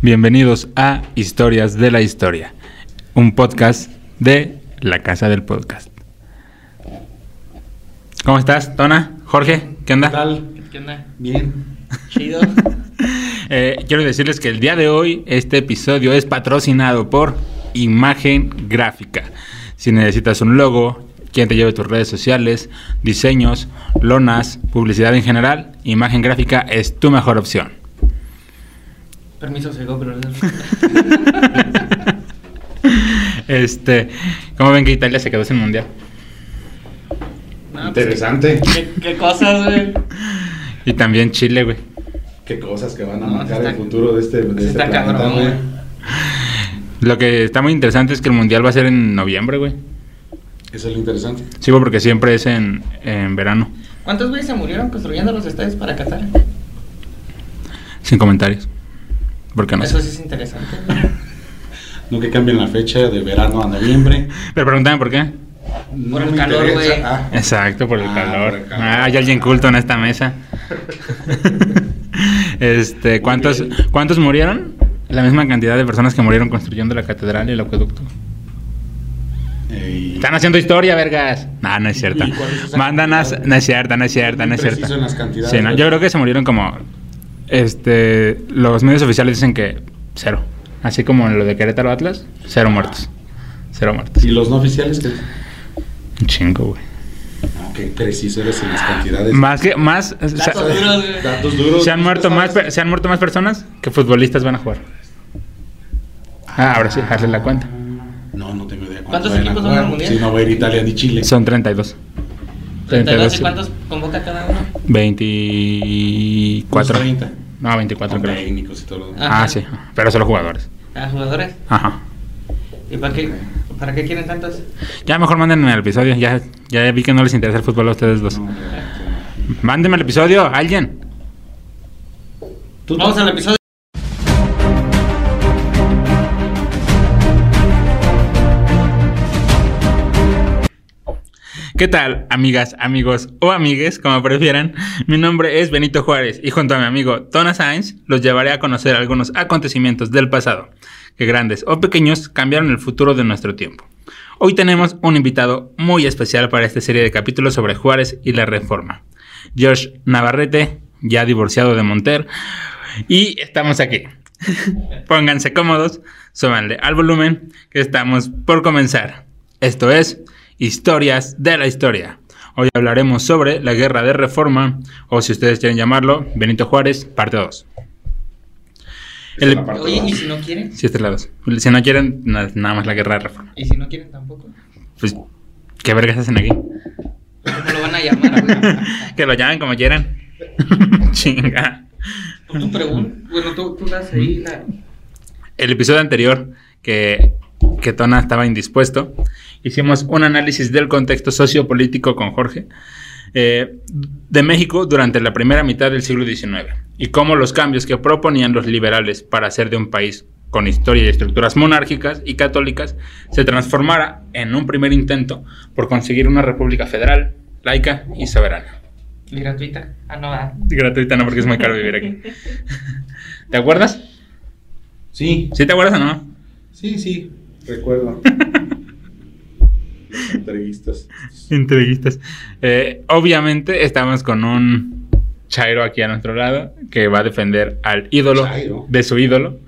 Bienvenidos a Historias de la Historia, un podcast de la Casa del Podcast. ¿Cómo estás, Tona? Jorge, ¿qué onda? ¿Qué tal? ¿Qué onda? Bien. Chido. Eh, quiero decirles que el día de hoy este episodio es patrocinado por Imagen Gráfica. Si necesitas un logo, quien te lleve tus redes sociales, diseños, lonas, publicidad en general, Imagen Gráfica es tu mejor opción. Permiso, se pero Este, ¿cómo ven que Italia se quedó sin mundial? No, pues, Interesante. ¿qué, qué cosas, güey? Y también Chile, güey. Qué cosas que van a No, marcar está- el futuro de este, de este está planeta, cabrón, güey. güey. Lo que está muy interesante es que el mundial va a ser en noviembre, güey. Eso es lo interesante. Sí, güey, porque siempre es en, en verano. ¿Cuántos güeyes se murieron construyendo los estadios para Qatar? Sin comentarios. Porque no Eso sé. sí es interesante. No que cambien la fecha de verano a noviembre. Pero pregúntame por qué. No Por el calor, güey. Ah, Exacto, por el Ah, calor. por el calor. Ah, hay alguien culto en esta mesa. este, ¿cuántos. ¿cuántos murieron? La misma cantidad de personas que murieron construyendo la catedral y el acueducto. Están haciendo historia, vergas. No, no es cierto. ¿Y cuál es esa Mándanos, cantidad? no es cierta, no es cierta, no es cierta. Sí, no, yo creo que se murieron como, este, los medios oficiales dicen que cero. Así como en lo de Querétaro Atlas, cero muertos. Cero muertos. ¿Y los no oficiales? ¿qué? Un chingo, güey. Ah, qué preciso eres en las cantidades. Más que, más, o sea, Datos duros, güey. Datos duros. se han muerto ¿Tú más, se han muerto más personas que futbolistas van a jugar. Ah, ahora sí, hazle la cuenta. No, no tengo idea. ¿Cuántos a equipos van jugar. al Mundial? Sí, no va a ir Italia ni Chile. Son 32. 32 y cuántos convoca cada uno? 24. Unos 30. No, 24 Con creo. técnicos y todo lo. Ah. Ah, sí, pero solo jugadores. ¿A jugadores? Ajá. ¿Y para qué, para qué quieren tantos? Ya mejor mándenme el episodio. Ya, ya vi que no les interesa el fútbol a ustedes dos. No, no, no. Mándenme el episodio, alguien. ¿Tú, Vamos al episodio. ¿Qué tal, amigas, amigos o amigues, como prefieran? Mi nombre es Benito Juárez y junto a mi amigo Tona Sainz los llevaré a conocer algunos acontecimientos del pasado, que grandes o pequeños cambiaron el futuro de nuestro tiempo. Hoy tenemos un invitado muy especial para esta serie de capítulos sobre Juárez y la Reforma. George Navarrete, ya divorciado de Monter, y estamos aquí. Pónganse cómodos, súbanle al volumen, que estamos por comenzar. Esto es Historias de la Historia. Hoy hablaremos sobre la Guerra de Reforma, o si ustedes quieren llamarlo, Benito Juárez, parte 2. Esta El- parte Oye, dos. ¿y si no quieren? Si este es la 2. Si no quieren, na- nada más la Guerra de Reforma. ¿Y si no quieren tampoco? Pues, ¿qué vergas hacen aquí? ¿Cómo lo van a llamar, güey? que lo llamen como quieran. Chinga. Tú, tú preguntas. Bueno, tú, tú das ahí la... el episodio anterior que, que Tona estaba indispuesto, hicimos un análisis del contexto sociopolítico con Jorge eh, de México durante la primera mitad del siglo XIX y cómo los cambios que proponían los liberales para hacer de un país con historia y estructuras monárquicas y católicas se transformara en un primer intento por conseguir una república federal, laica y soberana. ¿Y gratuita? Ah, no, ah. Gratuita no, porque es muy caro vivir aquí. ¿Te acuerdas? Sí, ¿Sí te acuerdas o no? sí, sí. Recuerdo. Los entrevistas. Entrevistas. Eh, obviamente estamos con un Chairo aquí a nuestro lado que va a defender al ídolo Chairo. de su ídolo.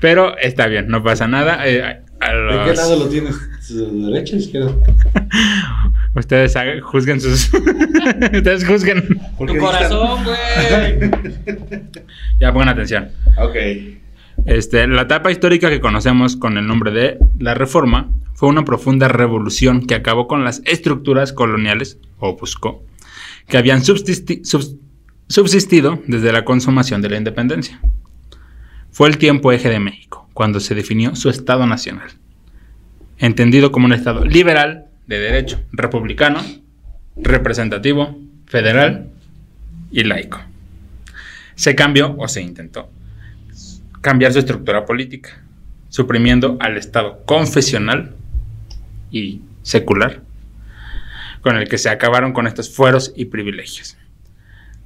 Pero está bien, no pasa nada. Eh, a ¿De qué lado lo tienes? ¿De derecha o izquierda? Ustedes hagan- juzguen sus... Ustedes juzguen. ¿Por Tu corazón, güey. Ya pongan atención. Ok. Este, la etapa histórica que conocemos con el nombre de la Reforma fue una profunda revolución que acabó con las estructuras coloniales, o buscó, que habían subsisti- subs- subsistido desde la consumación de la independencia. Fue el tiempo eje de México, cuando se definió su Estado nacional, entendido como un Estado liberal, de derecho, republicano, representativo, federal y laico. Se cambió o se intentó cambiar su estructura política, suprimiendo al Estado confesional y secular, con el que se acabaron con estos fueros y privilegios.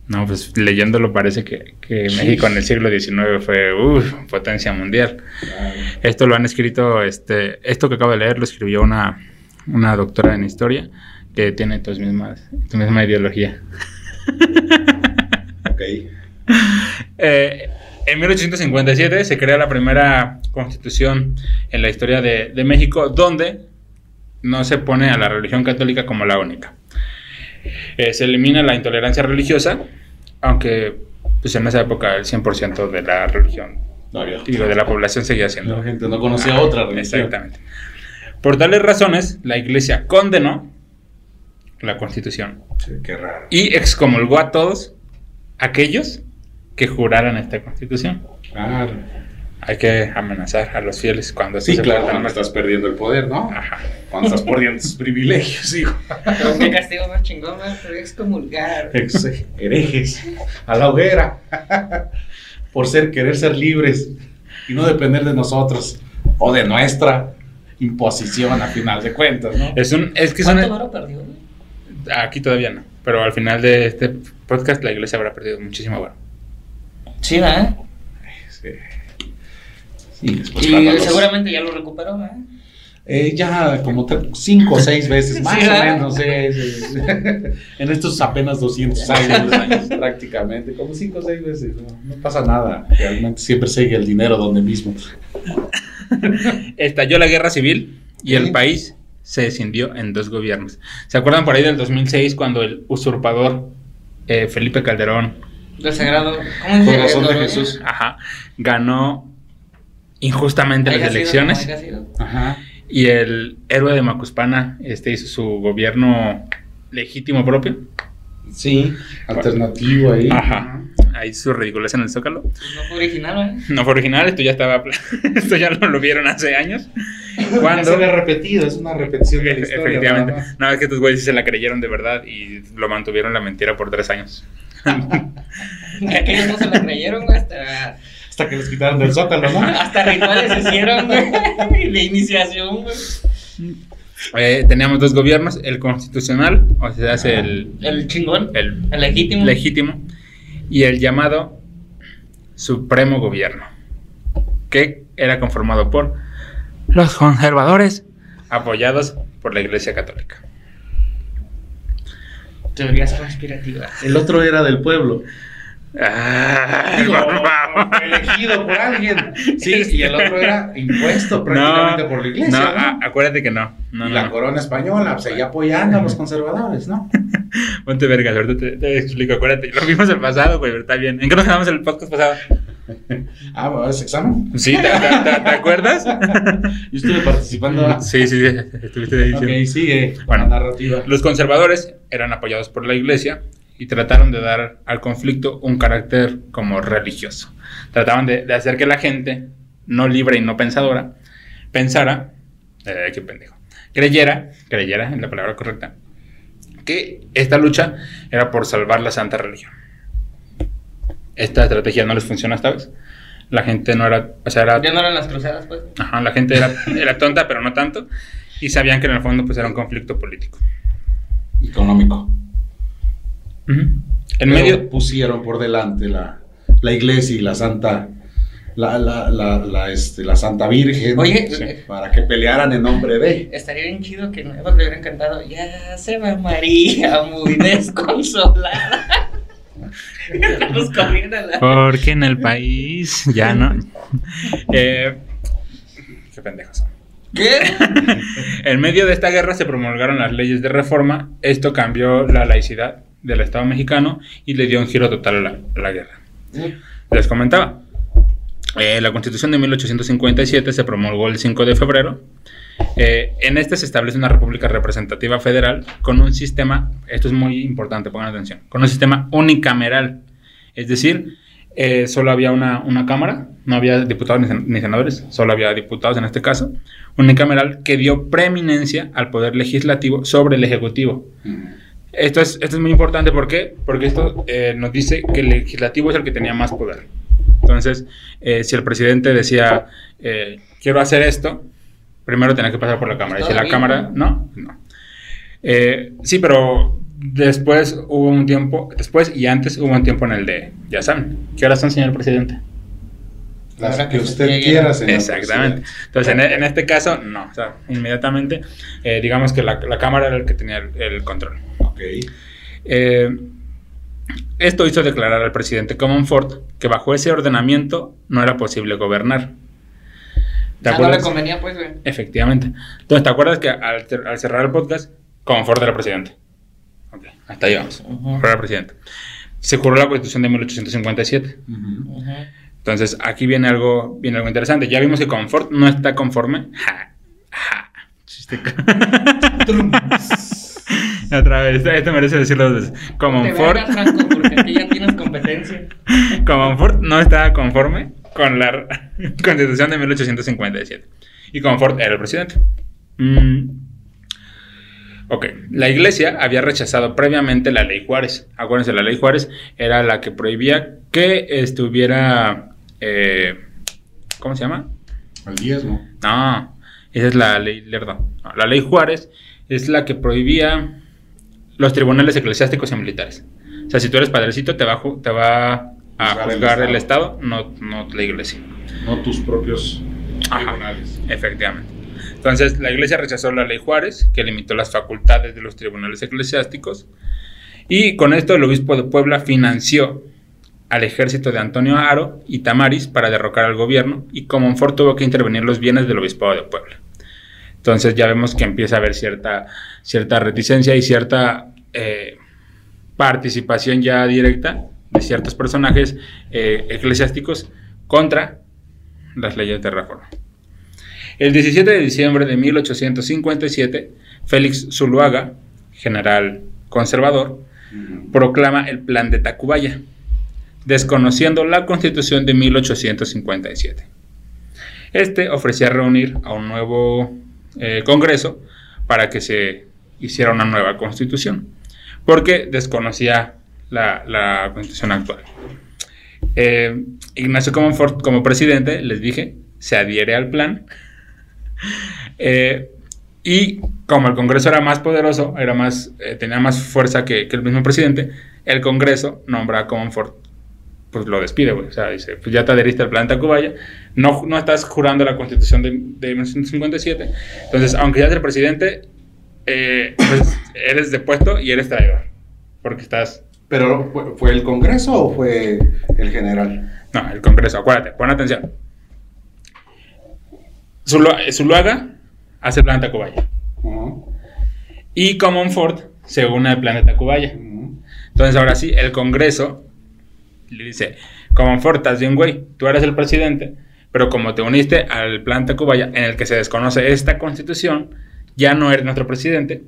No, pues leyéndolo parece que, que México en el siglo XIX fue uf, potencia mundial. Esto lo han escrito, este, esto que acabo de leer lo escribió una, una doctora en historia que tiene tus mismas, tu misma ideología. Ok. Eh, en 1857 se crea la primera constitución en la historia de, de México donde no se pone a la religión católica como la única. Eh, se elimina la intolerancia religiosa, aunque pues en esa época el 100% de la religión, No digo, de la población seguía siendo. La gente no conocía otra religión. Exactamente. Por tales razones, la iglesia condenó la constitución Sí, qué raro. y excomulgó a todos aquellos que juraran esta constitución. Claro. Hay que amenazar a los fieles cuando Sí, se claro, cuando estás perdiendo el poder, ¿no? Ajá. Cuando estás perdiendo tus privilegios, hijo. Pero qué castigo más chingón, a excomulgar. Ex- Herejes. A la hoguera. Por ser, querer ser libres y no depender de nosotros o de nuestra imposición a final de cuentas, ¿no? Es un, es que ¿Cuánto varo perdió, aquí todavía no, pero al final de este podcast la iglesia habrá perdido muchísimo valor. Sí, ¿verdad? Sí. Sí, después Y seguramente ya lo recuperó, ¿verdad? Eh, ya como cinco o seis veces, más Sí, o menos, en estos apenas 200 años, prácticamente, como cinco o seis veces, no, no pasa nada, realmente siempre sigue el dinero donde mismo. Estalló la guerra civil y el país se escindió en dos gobiernos. ¿Se acuerdan por ahí del 2006 cuando el usurpador eh, Felipe Calderón Del sagrado. ¿Cómo dice? Corazón de? Jesús. ajá, ganó injustamente las elecciones? sido. Ajá. Y el héroe de Macuspana este, hizo su gobierno legítimo propio. Sí, alternativo ahí. Ajá. Ahí su ridiculez en el Zócalo. Pues no fue original, ¿verdad? No fue original, esto ya estaba. esto ya lo, lo vieron hace años. Cuando se ve repetido, es una repetición de la historia. Efectivamente. nada más. No, es que estos güeyes sí se la creyeron de verdad y lo mantuvieron la mentira por tres años. Aquellos no se la creyeron, güey. Hasta, Hasta que les quitaron del zócalo, ¿no? hasta rituales hicieron, güey. De iniciación, güey. Eh, teníamos dos gobiernos: el constitucional, o sea, es el, El chingón. el El legítimo. legítimo, y el llamado Supremo Gobierno, que era conformado por los conservadores, apoyados por la Iglesia Católica. Teorías conspirativas. El otro era del pueblo. Digo, favor. elegido por alguien. Sí, y el otro era impuesto prácticamente por la iglesia. No, ¿no? a- acuérdate que no. No, y la corona española, pues seguía apoyando a los conservadores, ¿no? Ponte vergas, ahorita te, te explico. Acuérdate, lo vimos el pasado, güey, pero está bien. ¿En qué nos quedamos en el podcast pasado? Ah, ¿va ese examen? Sí, ¿te, te- te- te acuerdas? Yo estuve participando. Sí, sí, sí, estuviste. Ok, sigue. Bueno. Bueno, narrativa. Los conservadores eran apoyados por la iglesia y trataron de dar al conflicto un carácter como religioso. Trataban de, de hacer que la gente, no libre y no pensadora, pensara, eh, qué pendejo, creyera, creyera en la palabra correcta, que esta lucha era por salvar la santa religión. Esta estrategia no les funciona esta vez. La gente no era, o sea, era Ya no eran las cruzadas, pues. Ajá, la gente era, era tonta, pero no tanto. Y sabían que en el fondo pues era un conflicto político. Económico. Ujú. En Pero medio... pusieron por delante la, la iglesia y la santa. La, la, la, la, este, la Santa Virgen. Oye, Sí. Para que pelearan en nombre de. estaría bien chido que Nueva le hubiera encantado. Ya se va María, muy desconsolada. Nos la. Porque en el país ya no... Eh, qué pendejos son. ¿Qué? En medio de esta guerra se promulgaron las leyes de reforma. Esto cambió la laicidad del Estado mexicano y le dio un giro total a la, a la guerra. Les comentaba. eh, la Constitución de 1857 se promulgó el 5 de febrero. Eh, en este se establece una república representativa federal con un sistema, esto es muy importante, pongan atención, con un sistema unicameral. Es decir, eh, solo había una, una cámara, no había diputados ni, sen- ni senadores, solo había diputados en este caso, unicameral que dio preeminencia al poder legislativo sobre el ejecutivo. Esto es, esto es muy importante, ¿por qué? Porque esto eh, nos dice que el legislativo es el que tenía más poder. Entonces, eh, si el presidente decía, eh, quiero hacer esto, primero tenía que pasar por la Cámara. Y si la Cámara, no, no. Eh, sí, pero Después hubo un tiempo, después y antes hubo un tiempo en el de, ya saben, ¿qué horas son, señor presidente? Las que que usted llegue. quiera, señor. Exactamente. Entonces, en, en este caso, no. O sea, inmediatamente, eh, digamos que la, la Cámara era el que tenía el, el control. Ok. Eh, esto hizo declarar al presidente Comonfort que bajo ese ordenamiento no era posible gobernar. ¿Te Ah, no le acuerdas? convenía, pues, güey. Efectivamente. Entonces, ¿te acuerdas que al, cer- al cerrar el podcast, Comonfort era presidente? Ok, hasta ahí vamos. Ujú. Era presidente. Se juró la Constitución de 1857. Ujú. Ujú. Entonces, aquí viene algo, viene algo interesante. Ya vimos que Comfort no está conforme. Ja, ja. Chiste. Otra vez, esto merece decirlo dos veces. Te Comfort, vergas, Franco, porque aquí ya tienes competencia. Comfort no estaba conforme con la Constitución de 1857. Y Comfort era el presidente. Mm. Ok, la iglesia había rechazado previamente la ley Juárez. Acuérdense, la ley Juárez era la que prohibía que estuviera... eh, ¿Cómo se llama? Al diezmo. No, esa es la ley Lerdo. No, la ley Juárez es la que prohibía los tribunales eclesiásticos y militares. O sea, si tú eres padrecito, te va, te va a Juzgar el juzgar el Estado. Estado, no, no la iglesia. No tus propios Ajá. tribunales. Efectivamente. Entonces, la iglesia rechazó la ley Juárez, que limitó las facultades de los tribunales eclesiásticos. Y con esto el obispo de Puebla financió al ejército de Antonio Aro y Tamaris para derrocar al gobierno y Comonfort tuvo que intervenir los bienes del obispado de Puebla. Entonces ya vemos que empieza a haber cierta, cierta reticencia y cierta eh, participación ya directa de ciertos personajes eh, eclesiásticos contra las leyes de reforma. El 17 de diciembre de 1857, Félix Zuluaga, general conservador, proclama el Plan de Tacubaya, desconociendo la Constitución de 1857. Este ofrecía reunir a un nuevo eh, Congreso para que se hiciera una nueva Constitución, porque desconocía la, la Constitución actual. Eh, Ignacio Comonfort, como presidente, les dije, se adhiere al plan. Eh, y como el Congreso era más poderoso, era más, eh, tenía más fuerza que, que el mismo presidente, el Congreso nombra a Comonfort, pues lo despide, güey. O sea, dice, pues ya te adheriste al plan Tacubaya, no, no estás jurando la constitución de, de 1957. Entonces, aunque eres el presidente, eh, pues eres depuesto y eres traidor. Porque estás... ¿Pero fue, fue el Congreso o fue el general? No, el Congreso, acuérdate, pon atención. Zulua- Zuluaga hace el plan Tacubaya. Ujú. Y Comonfort se une al plan de Tacubaya. Ujú. Entonces ahora sí, el Congreso le dice, Comonfort, estás bien, güey, tú eres el presidente, pero como te uniste al plan Tacubaya en el que se desconoce esta constitución, ya no eres nuestro presidente,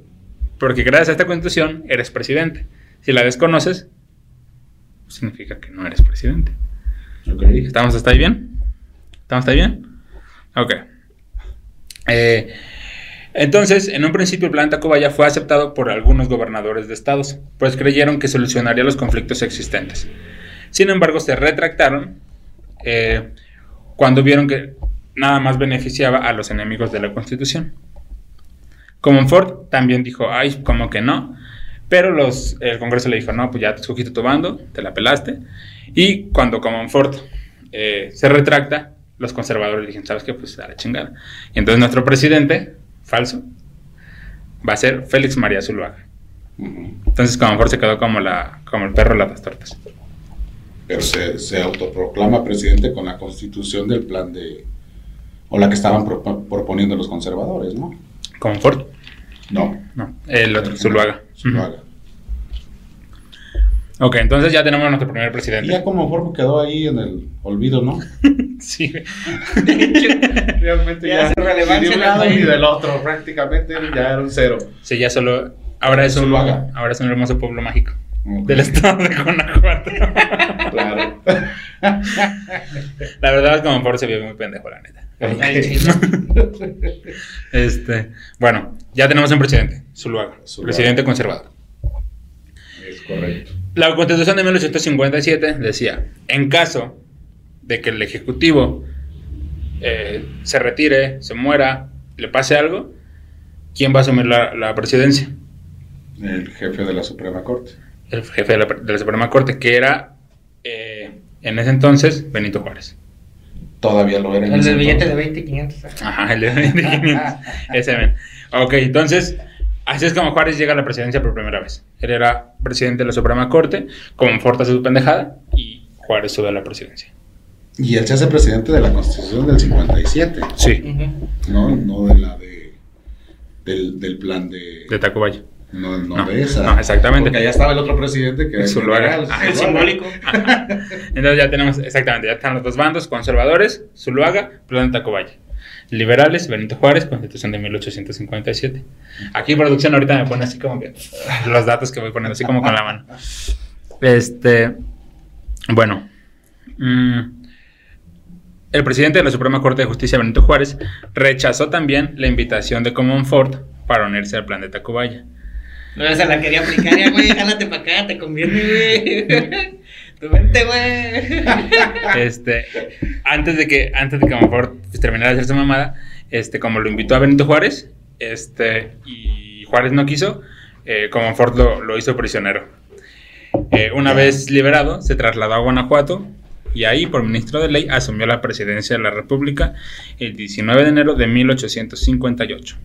porque gracias a esta constitución eres presidente. Si la desconoces, significa que no eres presidente. ¿Estamos hasta ahí bien? ¿Estamos hasta ahí bien? Ok. Eh, entonces, en un principio el plan Tacubaya fue aceptado por algunos gobernadores de estados, pues creyeron que solucionaría los conflictos existentes. Sin embargo, se retractaron eh, cuando vieron que nada más beneficiaba a los enemigos de la Constitución. Comonfort también dijo, ay, como que no. Pero los, el Congreso le dijo, no, pues ya te escogiste tu bando, te la pelaste. Y cuando Comonfort eh, se retracta, los conservadores dijeron, ¿sabes qué? Pues a la chingada. Y entonces nuestro presidente, falso, va a ser Félix María Zuluaga. Ujú. Entonces Comonfort se quedó como, la, como el perro de las tortas. Pero se, se autoproclama presidente con la constitución del plan de... O la que estaban pro- proponiendo los conservadores, ¿no? Comonfort, No. no, el otro, Zuluaga. Zuluaga. Ok, entonces ya tenemos a nuestro primer Y presidente. ya como forma quedó ahí en el olvido, ¿no? Sí. De hecho, Realmente Ya hace relevancia de un el lado ni del otro, prácticamente ya era un cero. Sí, ya solo. Ahora es un, Zuluaga. ahora es un hermoso pueblo mágico del estado de Guanajuato. Claro. La verdad es que Comonfort se vio muy pendejo, la neta. Este, bueno, ya tenemos un presidente, Zuluaga, Zuluaga. presidente conservador. Es correcto. La Constitución de 1857 decía, en caso de que el Ejecutivo eh, se retire, se muera, le pase algo, ¿quién va a asumir la, la presidencia? El jefe de la Suprema Corte. el jefe de la, de la Suprema Corte, que era eh, en ese entonces Benito Juárez. Todavía lo era en El ese del billete de entonces. 20 y 500. Ajá, el de 500. Ese ven. Ok, entonces, así es como Juárez llega a la presidencia por primera vez. Él era presidente de la Suprema Corte, como Forta su pendejada, y Juárez sube a la presidencia. Y él se hace presidente de la Constitución del 57, Sí, Ujú. ¿no? No de la de... Del, del plan de... de Tacubaya. No, no, No, de esa. no, exactamente. Porque allá estaba el otro presidente que Zuluaga. general, Ah, simbólico. Entonces ya tenemos, exactamente, ya están los dos bandos, conservadores, Zuluaga, Plan de Tacubaya. Liberales, Benito Juárez, Constitución de 1857. Aquí producción ahorita me pone así como que los datos que voy poniendo así como con la mano. Este, bueno, mm, el presidente de la Suprema Corte de Justicia, Benito Juárez, rechazó también la invitación de Comonfort para unirse al Plan de Tacubaya. No, se la quería aplicar ya, güey. Jálate para acá, te conviene, güey. Tu vente, güey. Este, antes de que, antes de que pues, terminara de hacer su mamada, este, como lo invitó a Benito Juárez, este, y Juárez no quiso, eh, Comonfort lo, lo hizo prisionero. Eh, una vez liberado, se trasladó a Guanajuato y ahí, por ministro de ley, asumió la presidencia de la República el 19 de enero de 1858.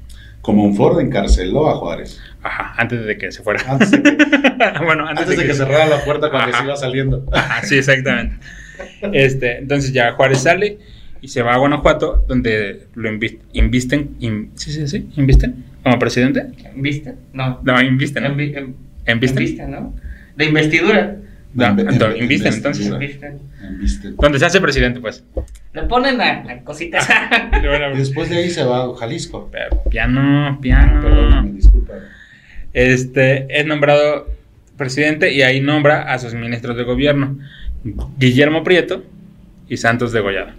Como un Ford encarceló a Juárez. Ajá, antes de que se fuera. Antes de que, bueno, antes, antes de que cerrara la puerta cuando Ajá. se iba saliendo. Ajá, sí, exactamente. Este, entonces ya Juárez sale y se va a Guanajuato, donde lo invi- invisten, in- sí, sí, sí, invisten como presidente. ¿Viste? No. No, invisten, ¿no? Envi- em- ¿Invisten? Envisten, ¿no? De investidura. No, En- en- entonces, en-. Donde se hace presidente, pues. Le ponen la, la cosita esa. Y después de ahí se va a Jalisco. Pero Piano, Ah, piano. Perdóname, disculpa. Este es nombrado presidente y ahí nombra a sus ministros de gobierno, Guillermo Prieto y Santos de Gollado.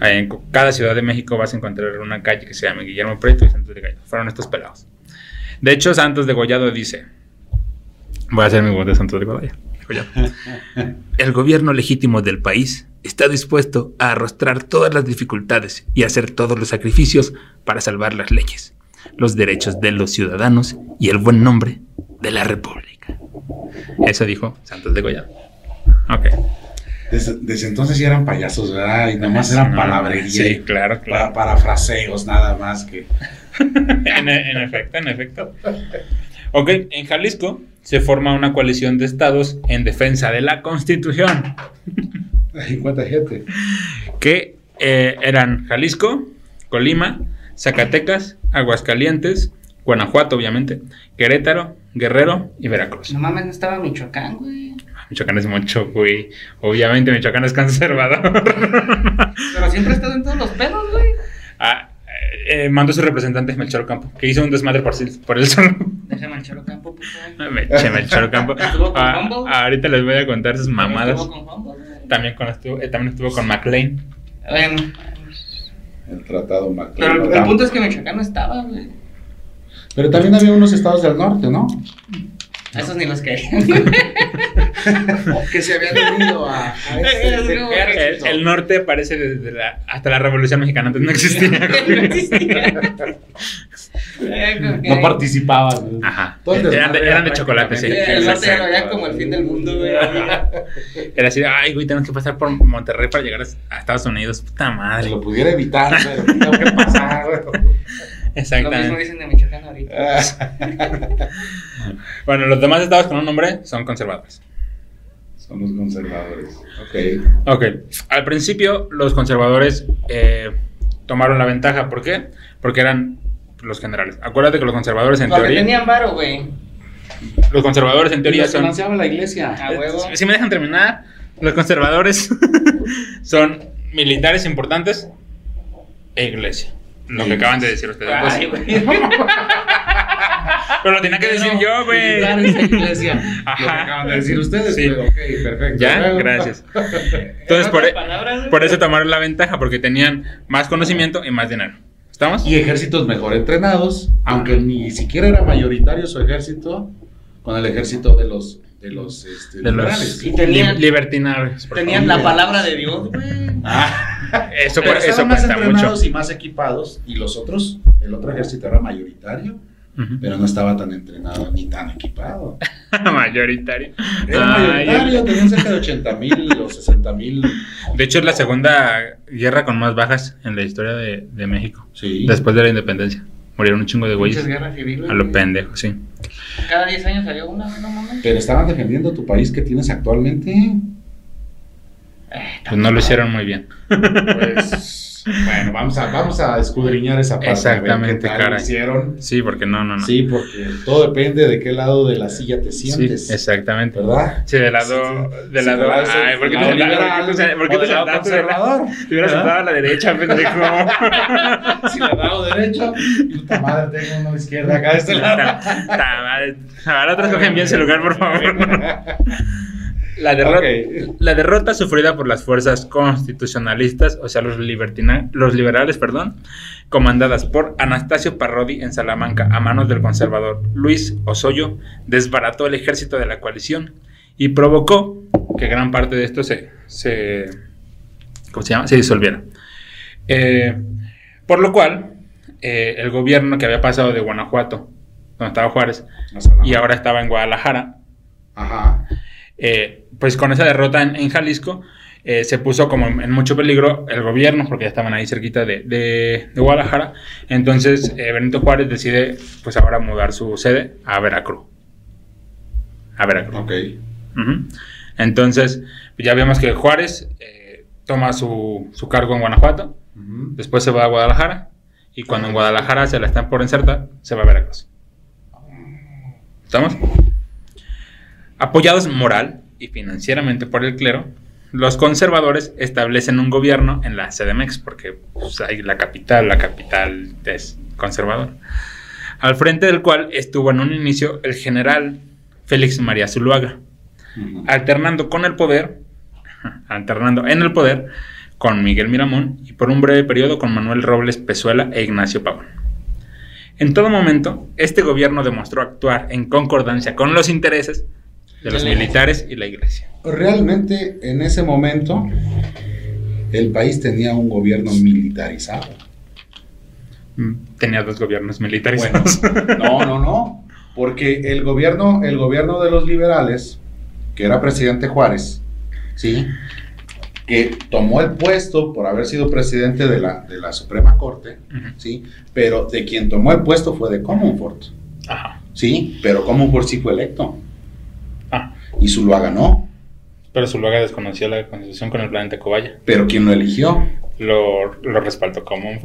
Ahí en cada ciudad de México vas a encontrar una calle que se llama Guillermo Prieto y Santos de Gollado. Fueron estos pelados. De hecho, Santos de Gollado dice: Voy a hacer mi voz de Santos de De Gollado. El gobierno legítimo del país está dispuesto a arrostrar todas las dificultades y hacer todos los sacrificios para salvar las leyes, los derechos de los ciudadanos y el buen nombre de la República. Eso dijo Santos de Gollado. Ok. Desde, desde entonces ya eran payasos, ¿verdad? Y nomás eran No, palabrería. Sí, claro, Para, claro. parafraseos, nada más que. en, en efecto, en efecto. Ok, en Jalisco se forma una coalición de estados en defensa de la Constitución. Ay, cuánta gente. que eh, eran Jalisco, Colima, Zacatecas, Aguascalientes, Guanajuato, obviamente, Querétaro, Guerrero y Veracruz. No mames, no estaba Michoacán, güey. Michoacán es mucho, güey. Obviamente Michoacán es conservador. Pero siempre ha estado en todos los pedos, güey. ah, eh, eh, mandó su representante Melchor Campo, que hizo un desmadre por, sí- por él solo. Déjame el Charo Campo, puto. Meche, Melchor Campo. Estuvo con Ah, ahorita les voy a contar sus mamadas. Estuvo con Humboldt, güey. También, con estuvo, eh, también estuvo con McLean. Bueno, El tratado pero McLean. el, el punto es que Michoacán no estaba, güey. Pero también había unos estados del norte, ¿no? A esos ni los querían. que se habían unido a, a este El, norte aparece desde la, hasta la Revolución Mexicana, antes no existía. no existía. No participaban. ¿no? Ajá. Eran eran de chocolate, sí. El norte ya lo veía como el fin del mundo, güey. Era así, ay, güey, tenemos que pasar por Monterrey para llegar a Estados Unidos. Puta Se madre. lo pudiera evitar, pero tengo que pasar. Lo mismo Exactamente. dicen de Michoacán ahorita. Bueno, los demás estados con un nombre son conservadores. Son los conservadores. Ok. Ok. Al principio, los conservadores eh, tomaron la ventaja. ¿Por qué? Porque eran los generales. Acuérdate que los conservadores, en Porque teoría. tenían varo, güey. Los conservadores, en teoría, los son. financiaba la iglesia. A huevo. Si me dejan terminar, los conservadores son militares importantes e iglesia. Lo que acaban de decir ustedes. pues. Ay, güey. Pero lo tenía que decir yo, güey. Lo que acaban de decir ustedes. Sí. pero ok, perfecto. ¿Ya? Luego. Gracias. Entonces, En por, e- palabras, por eso tomaron la ventaja, porque tenían más conocimiento y más dinero. ¿Estamos? Y ejércitos mejor entrenados, aunque ni siquiera era mayoritario su ejército, con el ejército de los de los, este, De liberales. los Y tenían- li- libertinarios. Tenían favor. la palabra de Dios, güey. Ah, Eso, pero eso estaban más cuenta mucho. entrenados y más equipados, y los otros, el otro ejército era mayoritario Ujú. pero no estaba tan entrenado ni tan equipado. Mayoritario. Era Ay, mayoritario, tenían cerca de 80 mil o 60 mil. De hecho, es la segunda guerra con más bajas en la historia de, de México. Sí. Después de la independencia. Murieron un chingo de Muchas güeyes. guerras civiles. A lo pendejo, sí. Cada 10 años salió una, no mames. Pero estaban defendiendo tu país que tienes actualmente. Eh, Pues no lo hicieron muy bien. Pues, bueno, vamos a, vamos a escudriñar esa parte. Exactamente, caray. hicieron. Sí, porque no, no, no. Sí, porque todo depende de qué lado de la silla te Sí, sientes. exactamente. ¿Verdad? Sí, del lado. Sí, Del sí, lado. del lado Ay, ¿por qué te lado sentaste- por qué te lado sentaste? Te hubieras sentado a la derecha, pendejo. Si le dado derecho, puta madre, tengo uno a la izquierda acá de este lado. Ahora otros cogen bien ese lugar, por favor. La derrota, la derrota sufrida por las fuerzas constitucionalistas, o sea, los, libertina- los liberales, perdón, comandadas por Anastasio Parrodi en Salamanca a manos del conservador Luis Osoyo, desbarató el ejército de la coalición y provocó que gran parte de esto se, se, ¿cómo se llama? se disolviera. Eh, por lo cual, eh, el gobierno que había pasado de Guanajuato, donde estaba Juárez, y ahora estaba en Guadalajara, Ajá. eh, pues con esa derrota en, en Jalisco eh, se puso como en, en mucho peligro el gobierno porque ya estaban ahí cerquita de, de- de Guadalajara. Entonces eh, Benito Juárez decide pues ahora mudar su sede a Veracruz. A Veracruz. Ok. Entonces ya vemos que Juárez eh, toma su, su cargo en Guanajuato, después se va a Guadalajara y cuando en Guadalajara se la están por insertar, se va a Veracruz. ¿Estamos? Apoyados moral y financieramente por el clero, los conservadores establecen un gobierno en la CDMX, porque pues, hay la capital, la capital es conservador, al frente del cual estuvo en un inicio el general Félix María Zuluaga, alternando con el poder, alternando en el poder con Miguel Miramón y por un breve periodo con Manuel Robles Pezuela e Ignacio Pavón. En todo momento, este gobierno demostró actuar en concordancia con los intereses de los militares y la iglesia. Realmente, en ese momento, el país tenía un gobierno militarizado. Mm, Tenía dos gobiernos militarizados. Bueno, no, no, no. Porque el gobierno, el gobierno de los liberales, que era presidente Juárez, ¿sí? Que tomó el puesto por haber sido presidente de la, de la Suprema Corte. ¿sí? Pero de quien tomó el puesto fue de Comonfort, Ajá. ¿sí? Pero Comonfort sí fue electo. Y Zuluaga no. pero Zuluaga desconoció la constitución con el planeta Cobaya. Pero quien lo eligió. Lo, lo respaldó como.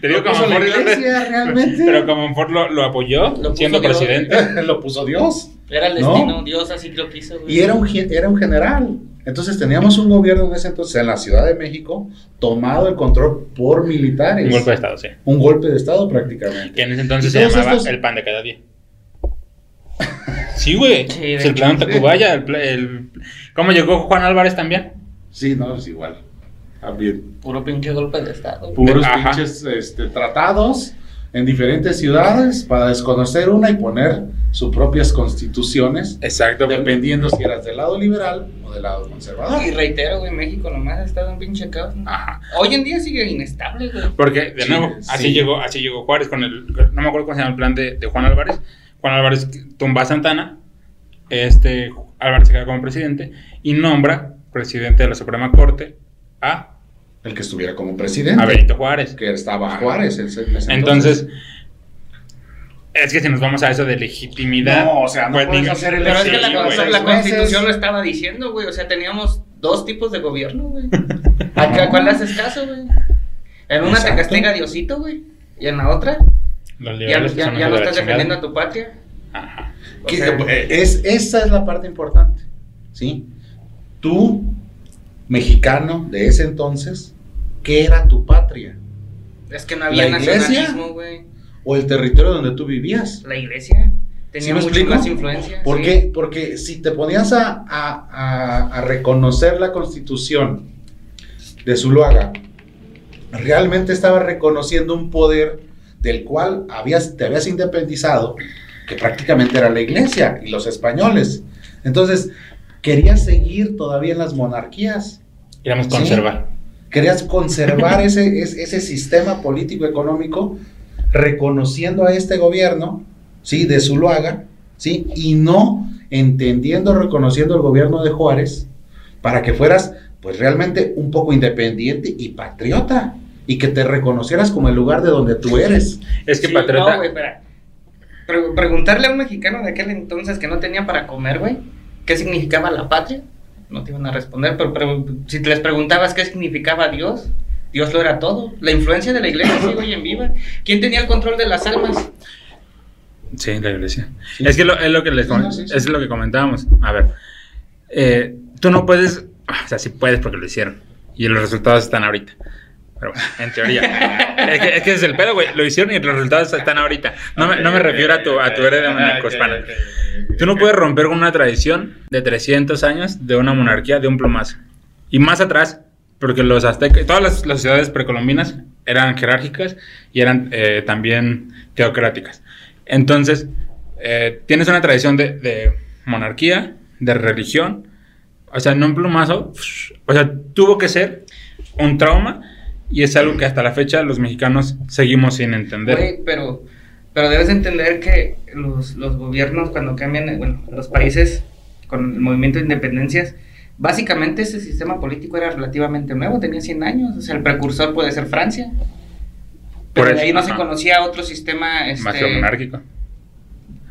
Te digo como realmente. Pero como Monfort lo, lo apoyó Lo siendo Dios. presidente. lo puso Dios. Era el No. destino, Dios así lo quiso, güey. Y era un, era un general. Entonces teníamos un gobierno en ese entonces en la Ciudad de México tomado el control por militares. Un golpe de estado, sí. Un golpe de Estado prácticamente. Que en ese entonces se llamaba estos- el pan de cada día. Sí, güey. Sí, es el plan Tacubaya. El, el- ¿Cómo llegó Juan Álvarez también? Sí, no, es igual. También. Puro pinche golpe de estado. Puros Ajá. pinches este, tratados en diferentes ciudades para desconocer una y poner sus propias constituciones, Exacto. dependiendo si eras del lado liberal o del lado conservador. Y reitero, güey, México nomás ha estado en pinche caos. ¿no? Ajá. Hoy en día sigue inestable, güey. Porque, de Sí, nuevo, sí. así llegó así llegó Juárez con el... No me acuerdo cómo se llama el plan de, de Juan Álvarez. Juan Álvarez tumba a Santana. Este, Álvarez se queda como presidente y nombra presidente de la Suprema Corte a, El que estuviera como presidente. a Benito Juárez. Que estaba Juárez. ese- ese Entonces, es que si nos vamos a eso de legitimidad... No, o sea, no pues, puedes ni- hacer el- Pero es que la, constitución lo estaba diciendo, güey. O sea, teníamos dos tipos de gobierno, güey. ¿A cuál le haces caso, güey? En una te castiga Diosito, güey. Y en la otra, Los ya, liberales ya, ya no estás defendiendo a tu patria. Ajá. O Que- sea, eh, es, esa es la parte importante, ¿sí? Tú, mexicano de ese entonces, ¿qué era tu patria? es que no había ¿La iglesia? nacionalismo, güey. ¿O el territorio donde tú vivías? La iglesia tenía ¿Sí me mucho explico? más influencia. ¿Por sí. qué? Porque si te ponías a, a- a- a reconocer la constitución de Zuluaga, realmente estaba reconociendo un poder del cual habías, te habías independizado, que prácticamente era la iglesia y los españoles. Entonces, querías seguir todavía en las monarquías, Queríamos Sí. conservar. querías conservar ese, ese, ese sistema político-económico reconociendo a este gobierno, ¿sí? De Zuluaga, ¿sí? Y no entendiendo, reconociendo el gobierno de Juárez para que fueras, pues realmente un poco independiente y patriota y que te reconocieras como el lugar de donde tú eres. Es que Sí, patriota. No, güey, espera. Pre- preguntarle a un mexicano de aquel entonces que no tenía para comer, güey, ¿qué significaba la patria? No te iban a responder, pero, pero si les preguntabas qué significaba Dios, Dios lo era todo. La influencia de la iglesia sigue hoy en viva. ¿Quién tenía el control de las almas? Sí, la iglesia. Sí. Es que lo- es lo que les no, sí, sí. es lo que comentábamos. A ver, eh, tú no puedes, o sea, sí puedes porque lo hicieron y los resultados están ahorita. Pero bueno, en teoría. es, que, es que es el pedo, güey. Lo hicieron y los resultados están ahorita. No me, no me refiero a tu, a tu hispana. Tú no puedes romper con una tradición de 300 años de una monarquía de un plumazo. Y más atrás, porque los aztecas, todas las, las ciudades precolombinas eran jerárquicas y eran eh, también teocráticas. Entonces, eh, tienes una tradición de, de monarquía, de religión, o sea, no un plumazo, o sea, tuvo que ser un trauma y es algo que hasta la fecha los mexicanos seguimos sin entender. Güey, pero, pero debes entender que los, los gobiernos cuando cambian, eh, bueno, los países con el movimiento de independencias, básicamente ese sistema político era relativamente nuevo, tenía 100 años, o sea, el precursor puede ser Francia. Pero Por de eso, ahí no se conocía otro sistema, este, Más que monárquico.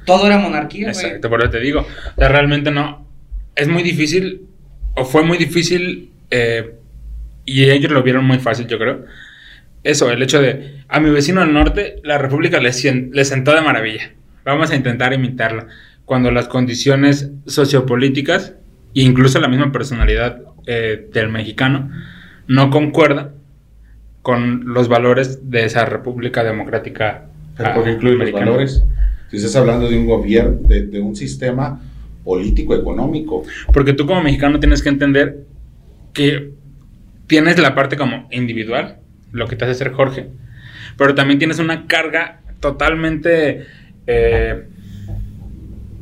todo era monarquía. Exacto, por eso te digo. O sea, realmente no. Es muy difícil, o fue muy difícil, eh, y ellos lo vieron muy fácil, yo creo. Eso, el hecho de a mi vecino del norte, la República le, le sentó de maravilla. Vamos a intentar imitarla. Cuando las condiciones sociopolíticas, e incluso la misma personalidad eh, del mexicano, no concuerda con los valores de esa República Democrática. Pero ah, porque incluye los valores. Si estás hablando de un gobierno, de, de un sistema político económico. Porque tú como mexicano tienes que entender que tienes la parte como individual, lo que te hace ser Jorge, pero también tienes una carga totalmente eh,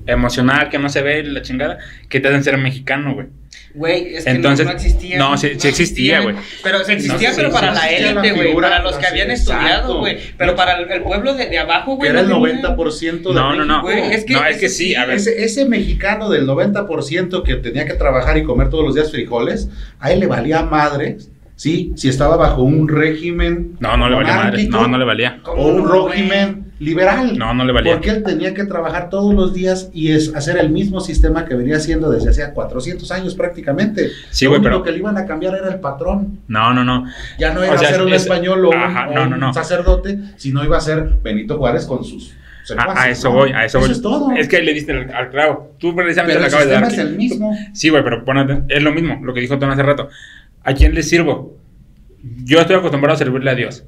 emocional que no se ve la chingada, que te hacen ser mexicano, güey. Güey, es que Entonces, no, no existía. no, sí- sí existía, güey. Pero se existía, No, pero sí, para sí la élite, güey. Para los que habían exacto. estudiado, güey. Pero para el, el pueblo de, de abajo, Que güey. era el no tenía- 90% de No, no, no. México. Güey, es que- no, es que sí, a ver. Ese, ese mexicano del 90% que tenía que trabajar y comer todos los días frijoles, a él le valía madre, ¿sí? Si estaba bajo un régimen No, no le valía madre. No, no le valía. ¿Cómo o un no, régimen liberal. No, no le valía. Porque él tenía que trabajar todos los días y es hacer el mismo sistema que venía haciendo desde hace 400 años prácticamente. Sí, Lo güey, pero- que le iban a cambiar era el patrón. No, no, no. Ya no O era sea, ser un es- español o un, Ajá, no, sacerdote, sino iba a ser Benito Juárez con sus A, secuaces, a eso voy, a eso, voy. es todo. Es que ahí le diste al, al clavo. Tú precisamente Pero el acabas de dar. es el mismo. Sí, güey, pero ponete, es lo mismo, lo que dijo Tom hace rato. ¿A quién le sirvo? Yo estoy acostumbrado a servirle a Dios.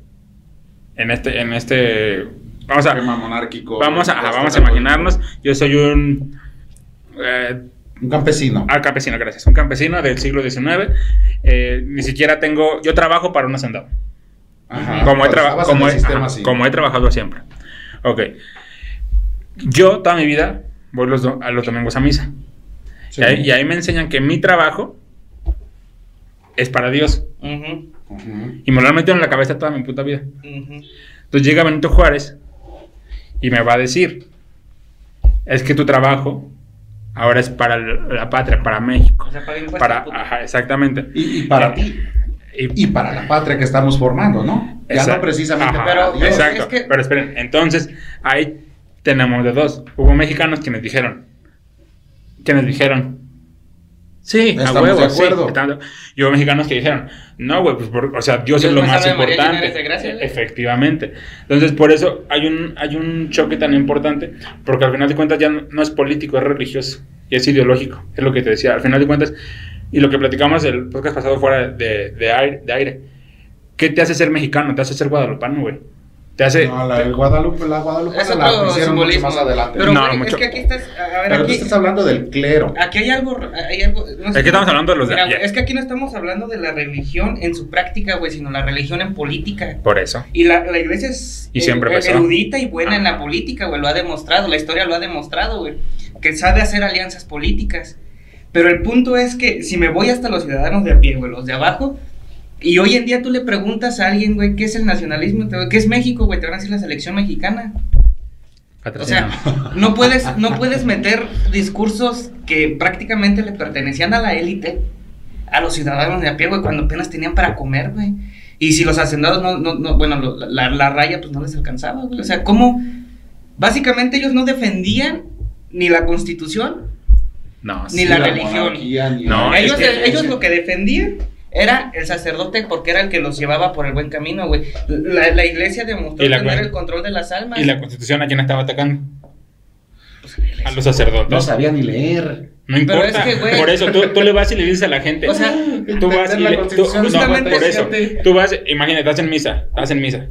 En este, en este, vamos a, monárquico. vamos a, ajá, Este vamos a tipo. imaginarnos. Yo soy un eh, Un campesino. ah, campesino, gracias, un campesino del siglo XIX. Eh, ni siquiera tengo, yo trabajo para un hacendado. Ajá. como, he traba- como, el he, sistema ajá, así. como he trabajado siempre. Ok. Yo toda mi vida voy los, do- a los domingos a misa. Sí. Y, ahí, y ahí me enseñan que mi trabajo es para Dios. Ujú. Y me lo han metido en la cabeza toda mi puta vida. ujú. Entonces llega Benito Juárez y me va a decir, es que tu trabajo ahora es para la patria, para México. O sea, paga impuestos. Para, ajá, exactamente. Y, y para ti. Y, Y para la patria que estamos formando, ¿no? Ya Exacto. no precisamente Ajá, para Pero- Dios. Exacto. es que- Pero esperen, entonces ahí tenemos de dos. Hubo mexicanos quienes dijeron, quienes dijeron, sí, Estamos a huevo, de sí, acuerdo. estamos- Y hubo mexicanos que dijeron, no, güey, pues, por- o sea, Dios, Dios es lo más importante. de gracia, güey. Efectivamente. Entonces, por eso hay un, hay un choque tan importante, porque al final de cuentas ya no, no es político, es religioso y es ideológico. Es lo que te decía. Al final de cuentas, y lo que platicamos el podcast pasado fuera de, de aire, de aire, ¿qué te hace ser mexicano? Te hace ser guadalupano, güey. Te hace... No, la, el Guadalupe, la Guadalupe Es la hicieron mucho más adelante. Pero, No, güey, mucho. es que aquí estás. A ver, Pero tú aquí. estás hablando del clero. Aquí hay algo, hay algo no sé Aquí estamos hablando de los de Mira, allá. Es que aquí no estamos hablando de la religión en su práctica, güey, sino la religión en política. Por eso. Y la, la iglesia es Y siempre eh, erudita y buena en Ajá. la política, güey, lo ha demostrado, la historia lo ha demostrado, güey, que sabe hacer alianzas políticas. Pero el punto es que si me voy hasta los ciudadanos de a pie, güey, los de abajo, Y hoy en día tú le preguntas a alguien, güey, ¿qué es el nacionalismo? ¿Qué es México, güey? Te van a decir la selección mexicana. O sea, no puedes, no puedes meter discursos que prácticamente le pertenecían a la élite, a los ciudadanos de a pie, güey, cuando apenas tenían para comer, güey. Y si los hacendados no, no, no bueno, lo- la, la raya pues no les alcanzaba, güey. O sea, ¿cómo? Básicamente ellos no defendían ni la constitución, no, Ni sí. la religión. ni No, es que- ellos lo que defendían era el sacerdote porque era el que los llevaba por el buen camino, güey. La, la iglesia demostró la tener el control de las almas. ¿Y la constitución a quién estaba atacando? Pues, la iglesia. A los sacerdotes. No sabía ni leer. No Pero importa. es que, güey- por eso tú, tú le vas y le dices a la gente. O sea, tú vas y le, tú- no, justamente por es eso. gente- Tú vas, imagínate, estás en misa, estás en misa.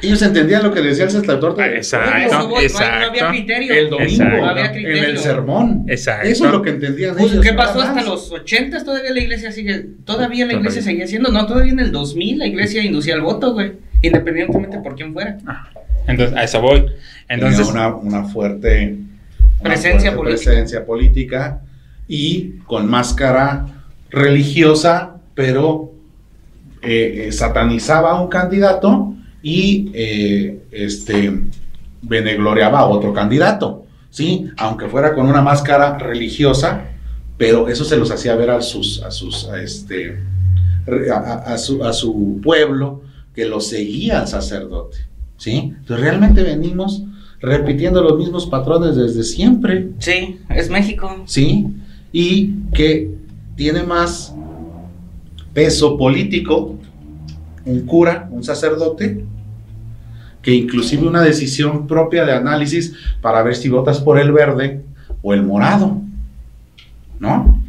Ellos entendían lo que decía el sacerdote. Ah, exacto. no, no exacto. había criterio. El domingo, Exacto. No había en criterio. el sermón. Exacto. Eso es lo que entendían Pues, ellos. ¿Qué pasó hasta los 80? Todavía la iglesia sigue. Todavía la iglesia seguía siendo. No, todavía en el 2000 la iglesia inducía al voto, güey. Independientemente por quién fuera. Ah, Entonces, a eso voy. Entonces, Tenía una, una fuerte una Presencia fuerte política. presencia política y con máscara religiosa, pero eh, eh, satanizaba a un candidato y eh, este benegloriaba a otro candidato, ¿sí? Aunque fuera con una máscara religiosa, pero eso se los hacía ver a sus, a sus, a este, a, a- a su, a su pueblo que lo seguía al sacerdote, ¿sí? Entonces realmente venimos repitiendo los mismos patrones desde siempre, Sí, es México. ¿sí? Y que tiene más peso político un cura, un sacerdote, que inclusive una decisión propia de análisis para ver si votas por el verde o el morado, ¿no?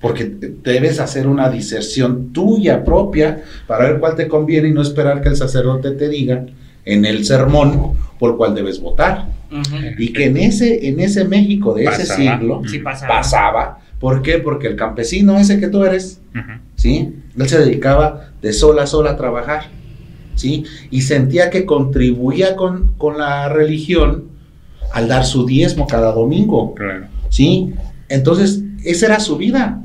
Porque debes hacer una diserción tuya propia para ver cuál te conviene y no esperar que el sacerdote te diga en el sermón por cuál debes votar. Y que en ese, en ese México de ese Pasaba. siglo Sí pasaba. pasaba. ¿Por qué? Porque el campesino ese que tú eres. ¿Sí? Él se dedicaba de sol a sol a trabajar, ¿sí? Y sentía que contribuía con, con la religión al dar su diezmo cada domingo, Claro. ¿sí? Entonces, esa era su vida.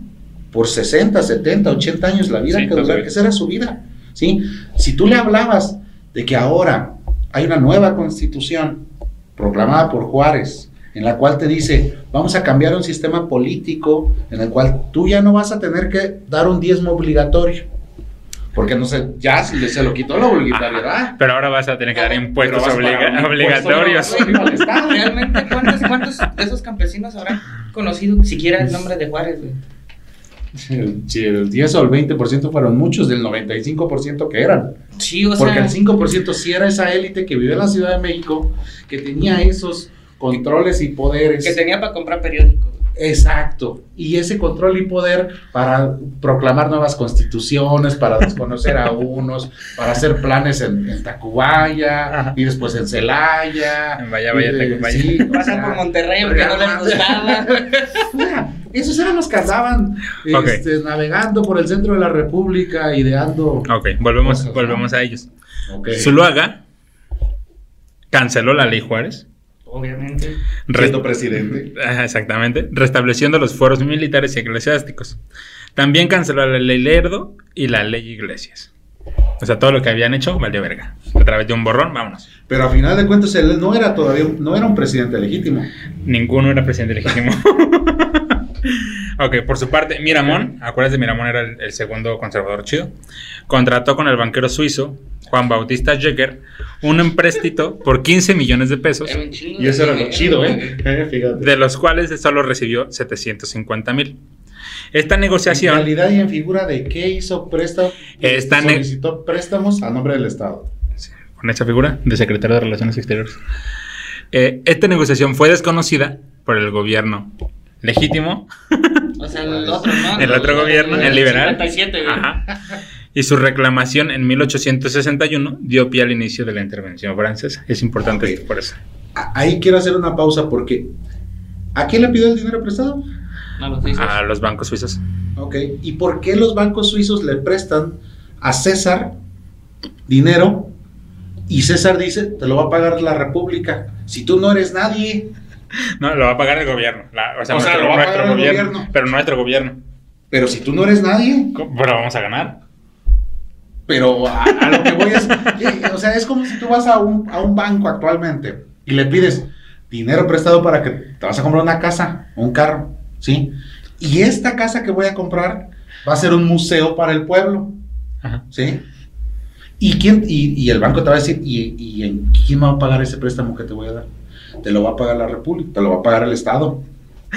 Por 60, 70, 80 años la vida Sí, que duraba, esa era su vida, ¿sí? Si tú le hablabas de que ahora hay una nueva constitución proclamada por Juárez, en la cual te dice, vamos a cambiar un sistema político en el cual tú ya no vas a tener que dar un diezmo obligatorio. Porque no sé, ya se, se lo quitó la obligatoriedad. Pero ahora vas a tener que dar impuestos obliga- obligatorios. Estado. Realmente, ¿cuántos, ¿cuántos de esos campesinos habrán conocido siquiera el nombre de Juárez, güey? Si el 10 o el 20% fueron muchos, del 95% que eran. Sí, o Porque sea. el 5% sí era esa élite que vive en la Ciudad de México, que tenía esos controles y poderes. Que tenía para comprar periódicos. Exacto. Y ese control y poder para proclamar nuevas constituciones, para desconocer a unos, para hacer planes en, en Tacubaya Ajá. y después en Celaya. En Vaya, Vaya, Tacubaya. sí, Pasan por Monterrey porque no les gustaba. Esos eran los que andaban este, navegando por el centro de la República, ideando. Ok, volvemos, Cosas, ¿no? volvemos a ellos. Ok. Zuluaga canceló la ley Juárez. Obviamente. Re- Siendo presidente. Exactamente, restableciendo los fueros militares y eclesiásticos. También canceló la ley Lerdo y la ley Iglesias. O sea, todo lo que habían hecho valió verga. A través de un borrón, vámonos. Pero a final de cuentas él no era todavía, no era un presidente legítimo. Ninguno era presidente legítimo. ok, por su parte, Miramón, acuerdas de Miramón era el, el segundo conservador chido, contrató con el banquero suizo Juan Bautista Jäger un empréstito por 15 millones de pesos, Y eso era lo chido. ¿eh? Fíjate. de los cuales solo recibió 750 mil. Esta En negociación... realidad y en figura de qué hizo préstamo, Esta solicitó préstamos a nombre del Estado. con esa figura de secretario de Relaciones Exteriores. Eh, esta negociación fue desconocida por el gobierno legítimo O sea, el otro, ¿no? El otro gobierno, el liberal. 57, güey. Ajá. Y su reclamación en 1861 dio pie al inicio de la intervención francesa. Es importante Ok. esto por eso. A- Ahí quiero hacer una pausa porque ¿a quién le pidió el dinero prestado? No lo dices. A los bancos suizos. Ok. ¿Y por qué los bancos suizos le prestan a César dinero y César dice, te lo va a pagar la República? Si tú no eres nadie. No, lo va a pagar el gobierno. La- o sea, O sea, nuestro, lo va a pagar el gobierno, gobierno. Pero nuestro gobierno. Pero si tú no eres nadie, ¿Cómo? Pero vamos a ganar. Pero a, a lo que voy es, o sea, es como si tú vas a un, a un banco actualmente y le pides dinero prestado para que te vas a comprar una casa un carro, ¿sí? Y esta casa que voy a comprar va a ser un museo para el pueblo, Ajá. ¿sí? ¿Y, quién, y, y el banco te va a decir, ¿y, y en quién va a pagar ese préstamo que te voy a dar? Te lo va a pagar la República, te lo va a pagar el Estado.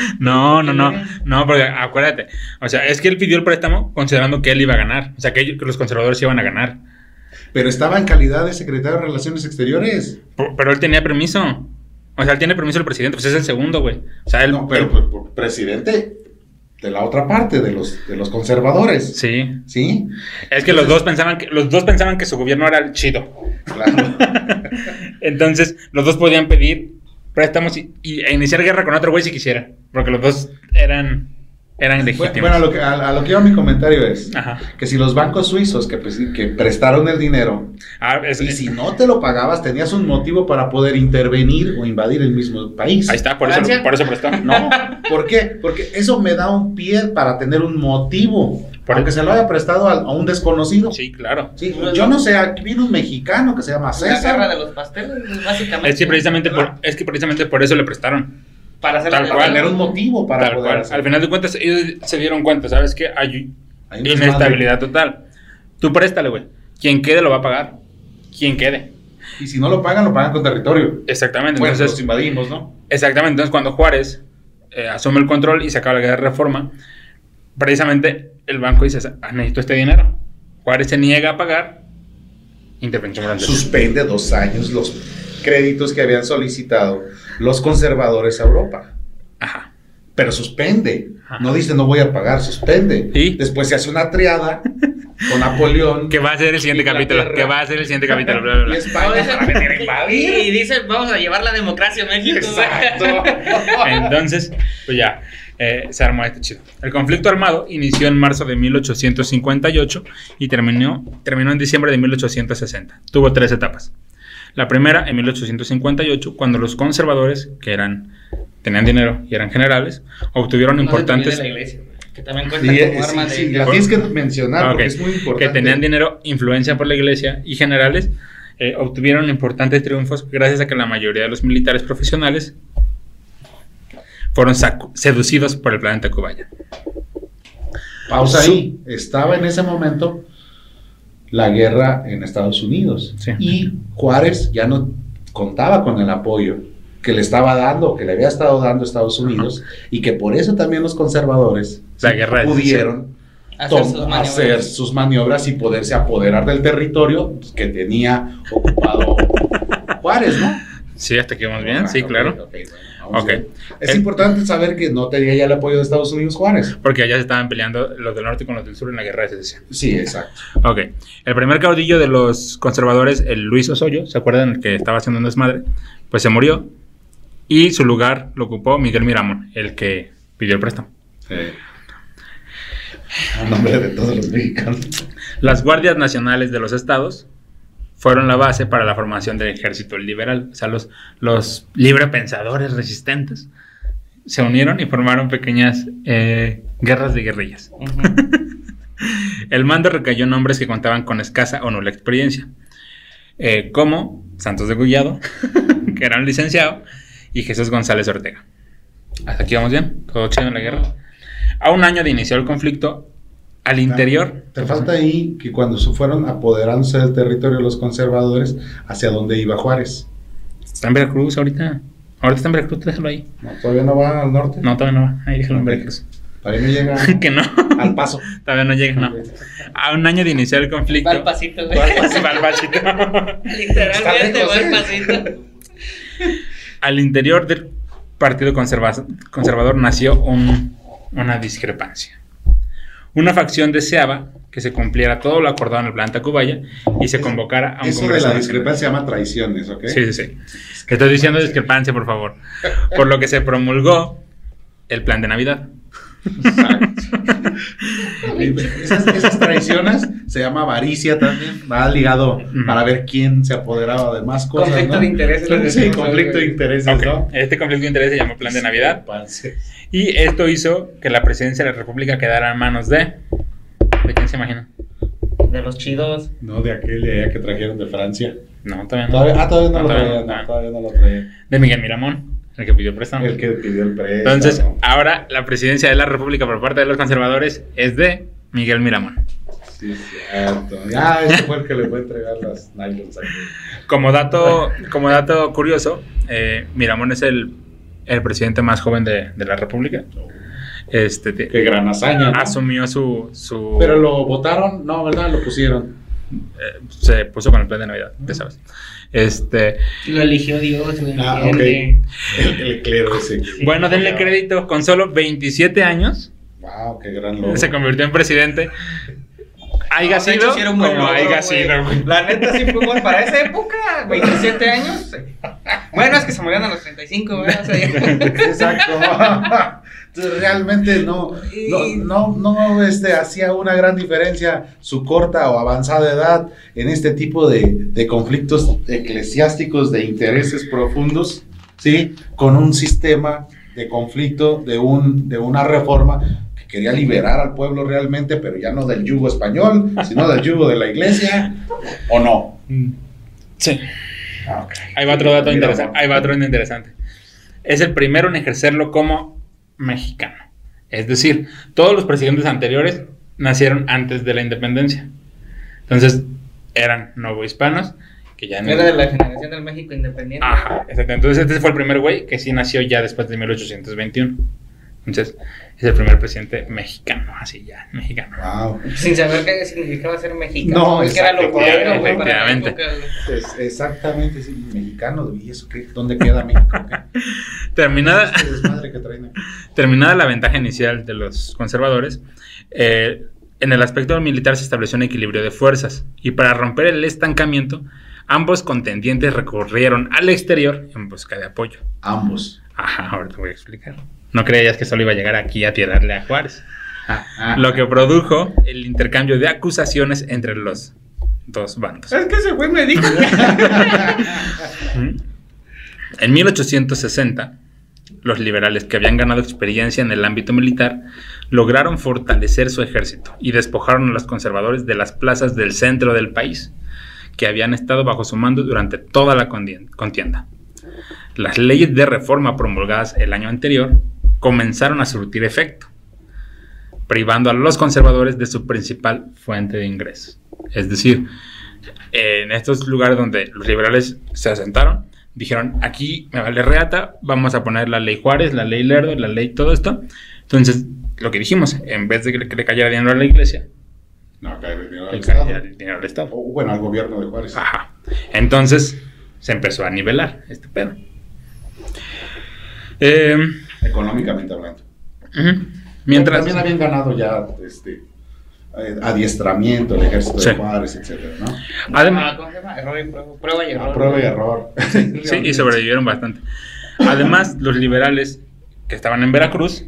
No, no, no, no, porque acuérdate, o sea, es que él pidió el préstamo considerando que él iba a ganar, o sea, que, ellos- que los conservadores iban a ganar, Pero estaba en calidad de secretario de Relaciones Exteriores. Pero él tenía permiso, o sea, él tiene permiso del presidente, pues es el segundo, güey, o sea, él, No, pero él- pues, presidente de la otra parte, de los, de los conservadores. sí, ¿Sí? es que los dos pensaban que los dos pensaban que su gobierno era el chido, Claro. entonces los dos podían pedir préstamos y, y- iniciar guerra con otro güey si quisieran, porque los dos eran eran legítimos. bueno, a lo, que, a, a lo que iba mi comentario es Ajá. que si los bancos suizos que, pues, que prestaron el dinero Ah, es- y si no te lo pagabas, tenías un motivo para poder intervenir o invadir el mismo país. ahí está, por eso, Francia. por eso prestó. No, ¿por qué? Porque eso me da un pie para tener un motivo, Por- aunque se lo haya prestado a, a un desconocido. Sí, claro. Sí, yo no sé, aquí viene un mexicano que se llama La guerra César. de los pasteles, básicamente. Es que precisamente por, es que precisamente por eso le prestaron. Para hacer Para cual. tener un motivo para Tal poder cual. hacer. Al final de cuentas, ellos se dieron cuenta, ¿sabes qué? Hay inestabilidad total. Tú préstale, güey. Quien quede lo va a pagar. Quien quede. Y si no lo pagan, lo pagan con territorio. Exactamente. Bueno, Entonces, los invadimos, ¿no? exactamente. Entonces, cuando Juárez eh, asume el control y se acaba la guerra de reforma, precisamente el banco dice, "Ah, necesito este dinero. Juárez se niega a pagar. Intervención francesa. Suspende dos años los créditos que habían solicitado los conservadores a Europa. Ajá. Pero suspende. Ajá. No dice no voy a pagar, suspende. ¿Y? Después se hace una triada con Napoleón. Que va a ser el siguiente capítulo. Que va a ser el siguiente capítulo. bla, bla, bla. Y España para venir a invadir. Y dicen, vamos a llevar la democracia a México. Exacto. Entonces, pues ya, eh, se armó este chido. El conflicto armado inició en marzo de 1858 y terminó, terminó en diciembre de 1860. Tuvo tres etapas. La primera en 1858, cuando los conservadores, que eran tenían dinero y eran generales, obtuvieron No se importantes la iglesia, que también cuenta Sí, como arma sí, de... sí, la tienes que mencionar Ah, porque es muy importante. que tenían dinero, influencia por la iglesia y generales, eh, obtuvieron importantes triunfos gracias a que la mayoría de los militares profesionales fueron seducidos por el planeta Cubaya. Pausa ahí. Estaba en ese momento la guerra en Estados Unidos. Sí. Y Juárez ya no contaba con el apoyo que le estaba dando, que le había estado dando Estados Unidos, y que por eso también los conservadores La guerra pudieron hacer sus maniobras. hacer sus maniobras y poderse apoderar del territorio que tenía ocupado Juárez, ¿no? Sí, hasta aquí vamos bien, Ah, sí, ok, claro. bueno, vamos Ok. bien. Es Eh, importante saber que no tenía ya el apoyo de Estados Unidos Juárez. Porque allá se estaban peleando los del norte con los del sur en la guerra de secesión. Sí, exacto. Ok. El primer caudillo de los conservadores, el Luis Osoyo, ¿se acuerdan? El que estaba haciendo un desmadre. Pues se murió. Y su lugar lo ocupó Miguel Miramón, el que pidió el préstamo. A nombre de todos los mexicanos. Las guardias nacionales de los estados fueron la base para la formación del ejército liberal. O sea, los, los librepensadores resistentes se unieron y formaron pequeñas eh, guerras de guerrillas. El mando recayó en hombres que contaban con escasa o nula experiencia, eh, como Santos de Gullado, que era un licenciado, y Jesús González Ortega. Hasta aquí vamos bien, todo chido en la guerra. A un año de iniciar el conflicto, al interior. Te falta ahí que cuando se fueron apoderándose del territorio los conservadores, ¿hacia dónde iba Juárez? Está en Veracruz ahorita. Ahorita está en Veracruz, déjalo ahí. No, ¿Todavía no va al norte? No, todavía no va. Ahí déjalo en Ok. Veracruz. Para mí no llega que no. al paso. Todavía no llega, no. A un año de iniciar el conflicto. Va al pasito, güey. Va al pasito. Va al pasito. Literalmente va al pasito. al interior del Partido Conserva- Conservador nació un- una discrepancia. Una facción deseaba que se cumpliera todo lo acordado en el planeta Cubaya y se convocara a un Eso de congreso la nacional. discrepancia se llama traiciones, ¿ok? Sí, sí, sí. Estoy diciendo discrepancia, por favor. Por lo que se promulgó el plan de Navidad. Esas, esas traiciones se llama avaricia también. Va ligado para ver quién se apoderaba de más cosas. Conflicto ¿no? de intereses, Sí, conflicto de intereses, Ok, ¿no? Este conflicto de interés se llamó plan de Navidad. Y esto hizo que la presidencia de la República quedara en manos de... ¿De quién se imagina? de los chidos. No, de aquel de allá que trajeron de Francia. No, todavía no. Todavía, ah, todavía no, No, lo todavía traían, no. no, todavía no lo traían. De Miguel Miramón, el que pidió préstamo. El que pidió el préstamo. Entonces, ahora la presidencia de la República por parte de los conservadores es de Miguel Miramón. Sí, cierto. Ah, ese fue el que le fue a entregar las nylons aquí. Como dato, como dato curioso, eh, Miramón es el, el presidente más joven de, de la República. Este, te- Qué gran hazaña. ¿no? asumió su, su Pero lo votaron, no, ¿verdad? Lo pusieron. eh, se puso con el plan de Navidad, ya sabes. Este, Lo eligió Dios. Ah, entiende. El, el clero ese. bueno, denle crédito, con solo 27 años Wow, qué gran logro. se convirtió en presidente. Haiga No, sido hecho, sí era un buen como logro, haiga güey. sido, güey. La neta sí fue buen para esa época, 27 años. Bueno, es que se murieron a los 35, ¿verdad? O sea, Exacto. Entonces, realmente no, no, no, no, este, hacía una gran diferencia su corta o avanzada edad en este tipo de, de conflictos eclesiásticos de intereses profundos, ¿sí? Con un sistema de conflicto, de, un, de una reforma quería liberar al pueblo realmente, pero ya no del yugo español, sino del yugo de la iglesia, ¿o no? Sí. Ah, ok. Ahí va otro dato Mira, interesante. Ahí va otro interesante. Es el primero en ejercerlo como mexicano. Es decir, todos los presidentes anteriores nacieron antes de la independencia. Entonces, eran novohispanos que ya no. Era de la generación del México independiente. Ajá, exacto. Entonces, este fue el primer güey que sí nació ya después de 1821. Entonces, es el primer presidente mexicano, así ya, mexicano. Wow. Sin saber qué significaba ser mexicano. No, es que era lo la efectivamente. Es- exactamente, sí, mexicano, ¿y eso qué? ¿Dónde queda México? ¿Qué? Terminada, Este que. Terminada la ventaja inicial de los conservadores, eh, en el aspecto militar se estableció un equilibrio de fuerzas y para romper el estancamiento, ambos contendientes recurrieron al exterior en busca de apoyo. Ambos. Ajá, ahora te voy a explicar. No creías que solo iba a llegar aquí a tirarle a Juárez. Ah, Lo que produjo el intercambio de acusaciones entre los dos bandos. Es que ese güey me dijo. En 1860, los liberales que habían ganado experiencia en el ámbito militar lograron fortalecer su ejército y despojaron a los conservadores de las plazas del centro del país, que habían estado bajo su mando durante toda la contienda. Las leyes de reforma promulgadas el año anterior comenzaron a surtir efecto, privando a los conservadores de su principal fuente de ingresos. Es decir, en estos lugares donde los liberales se asentaron, dijeron, aquí me vale reata, vamos a poner la ley Juárez, la ley Lerdo, la ley todo esto. Entonces, lo que dijimos, en vez de que le, cayera dinero a la iglesia, No, cae el dinero al Estado. dinero al Estado. O, bueno, al gobierno de Juárez. Ajá. Entonces, se empezó a nivelar este pedo. Eh, Económicamente hablando. Mientras... También habían ganado ya este eh, adiestramiento, el ejército Sí. de Juárez, etcétera, ¿no? Además, Ah, ¿Cómo se llama? Error y prueba, prueba y error. Prueba y error. Sí, y sobrevivieron bastante. Además, los liberales que estaban en Veracruz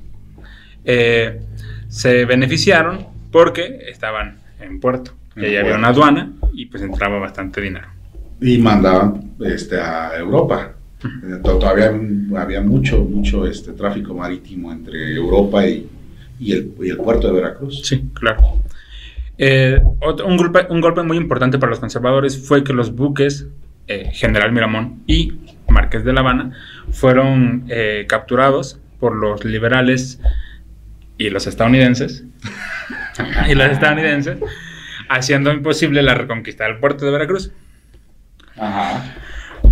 eh, se beneficiaron porque estaban en puerto. Y ahí había una aduana y pues entraba bastante dinero. Y mandaban este, a Europa. Eh, to- Todavía había mucho, mucho este, tráfico marítimo entre Europa y, y el, y el puerto de Veracruz. Sí, claro. Eh, otro- un, golpe, un golpe muy importante para los conservadores fue que los buques eh, General Miramón y Marqués de La Habana fueron eh, capturados por los liberales y los estadounidenses. y los estadounidenses, haciendo imposible la reconquista del puerto de Veracruz. Ajá.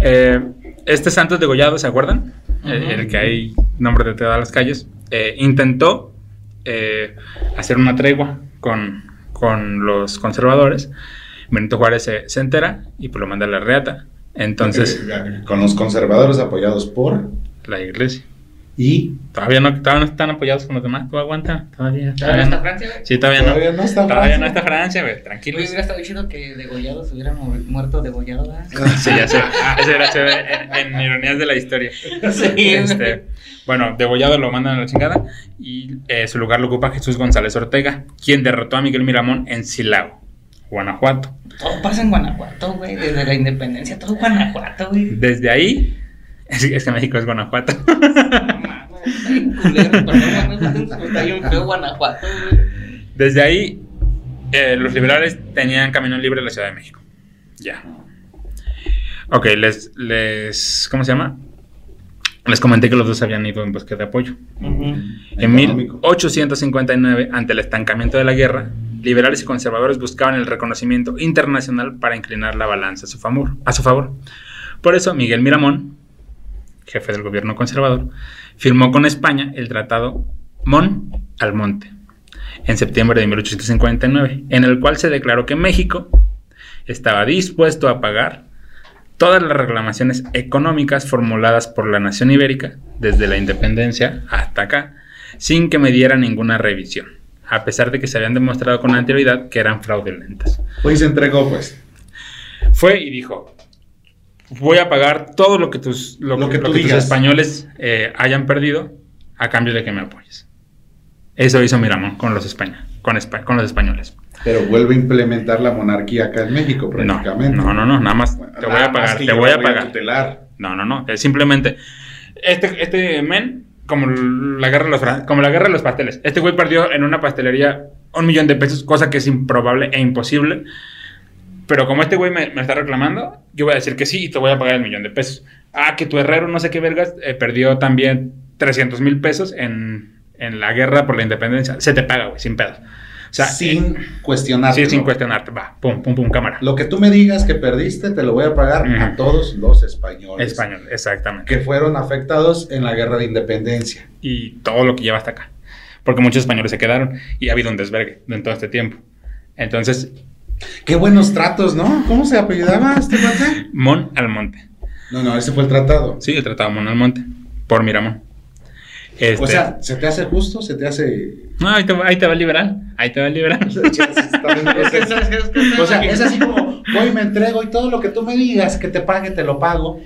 Eh, este Santos degollado, ¿se acuerdan? Eh, el que hay nombre de todas las calles. eh, intentó eh, hacer una tregua con, con los conservadores. Benito Juárez se, se entera y pues lo manda a la reata. Entonces, Eh, Con los conservadores apoyados por. la iglesia. Y. Todavía no, todavía no están apoyados con los demás. ¿Tú aguanta? Todavía. ¿Todavía todavía está no. Francia, güey? Sí, todavía, Todavía no. no está Todavía Francia. no está Francia, güey. Oye, Tranquilos. hubiera estado chido que degollados hubieran mu- muerto degollado, ¿verdad? Sí, ya sé. Eso era chévere en, en ironías de la historia. Sí, Este, bueno, degollado lo mandan a la chingada y eh, su lugar lo ocupa Jesús González Ortega, quien derrotó a Miguel Miramón en Silao, Guanajuato. Todo pasa en Guanajuato, güey. Desde la independencia, todo Guanajuato, güey. Desde ahí, es, es que México es Guanajuato. Está culero, está bien feo Guanajuato, güey. Desde ahí eh, los liberales tenían camino libre en la Ciudad de México. Ya. Ok, les, les. ¿Cómo se llama? Les comenté que los dos habían ido en búsqueda de apoyo. En Económico. 1859, ante el estancamiento de la guerra, liberales y conservadores buscaban el reconocimiento internacional para inclinar la balanza a su favor. A su favor. Por eso, Miguel Miramón, jefe del gobierno conservador, firmó con España el tratado Mon Almonte en septiembre de 1859, en el cual se declaró que México estaba dispuesto a pagar todas las reclamaciones económicas formuladas por la nación ibérica desde la independencia hasta acá, sin que me diera ninguna revisión, a pesar de que se habían demostrado con anterioridad que eran fraudulentas. Pues se entregó, pues. Fue y dijo, voy a pagar todo lo que tus, lo, Lo que, que lo tú que tus españoles eh, hayan perdido a cambio de que me apoyes. Eso hizo Miramón con los, España, con, Espa- con los españoles. Pero vuelve a implementar la monarquía acá en México, No, prácticamente. no, no, no, nada más Bueno, te voy nada a más pagar, te voy a pagar. tutelar. No, no, no. Es simplemente. Este, este men, como la guerra de los como la guerra de los pasteles. Este güey perdió en una pastelería un millón de pesos, cosa que es improbable e imposible. Pero como este güey me, me está reclamando, yo voy a decir que sí y te voy a pagar el millón de pesos. Ah, que tu herrero, no sé qué vergas, eh, perdió también 300 mil pesos en, en la guerra por la independencia. Se te paga, güey, sin pedos. O sea, sin eh, cuestionar. sí, sin cuestionarte. Va, pum, pum, pum, cámara. Lo que tú me digas que perdiste, te lo voy a pagar a Ujú. todos los españoles. Español, exactamente. Que fueron afectados en la guerra de independencia. y todo lo que lleva hasta acá. Porque muchos españoles se quedaron y ha habido un desvergue en todo este tiempo. Entonces, Qué buenos tratos, ¿no? ¿Cómo se apellidaba este cuate? Mon Almonte. No, no, ese fue el tratado. Sí, el tratado Mon Almonte por Miramón. Este, O sea, ¿se te hace justo? ¿Se te hace...? no, ahí te, va- ahí te va el liberal. Ahí te va es que- O sea, es así como, voy y me entrego y todo lo que tú me digas que te pague, te lo pago,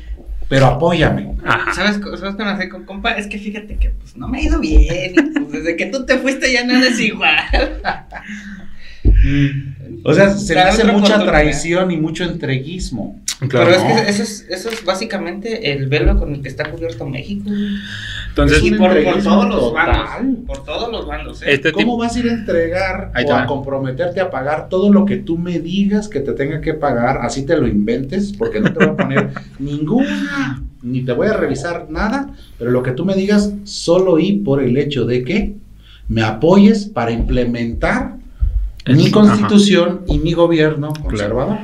pero apóyame. Ajá. ¿Sabes, ¿Sabes qué me hace con compa? Es que fíjate que pues no me ha ido bien. pues, desde que tú te fuiste ya nada es igual. O sea, se Dar hace mucha traición y mucho entreguismo. Claro, Pero es ¿no? que eso es, eso es básicamente el velo con el que está cubierto México. Entonces, es y por, todos los total. bandos. Por todos los bandos. ¿eh? este ¿Cómo vas a ir a entregar o a comprometerte a pagar todo lo que tú me digas que te tenga que pagar, así te lo inventes, porque no te voy a poner ninguna, ni te voy a revisar nada, pero lo que tú me digas solo y por el hecho de que me apoyes para implementar mi constitución y mi gobierno conservador.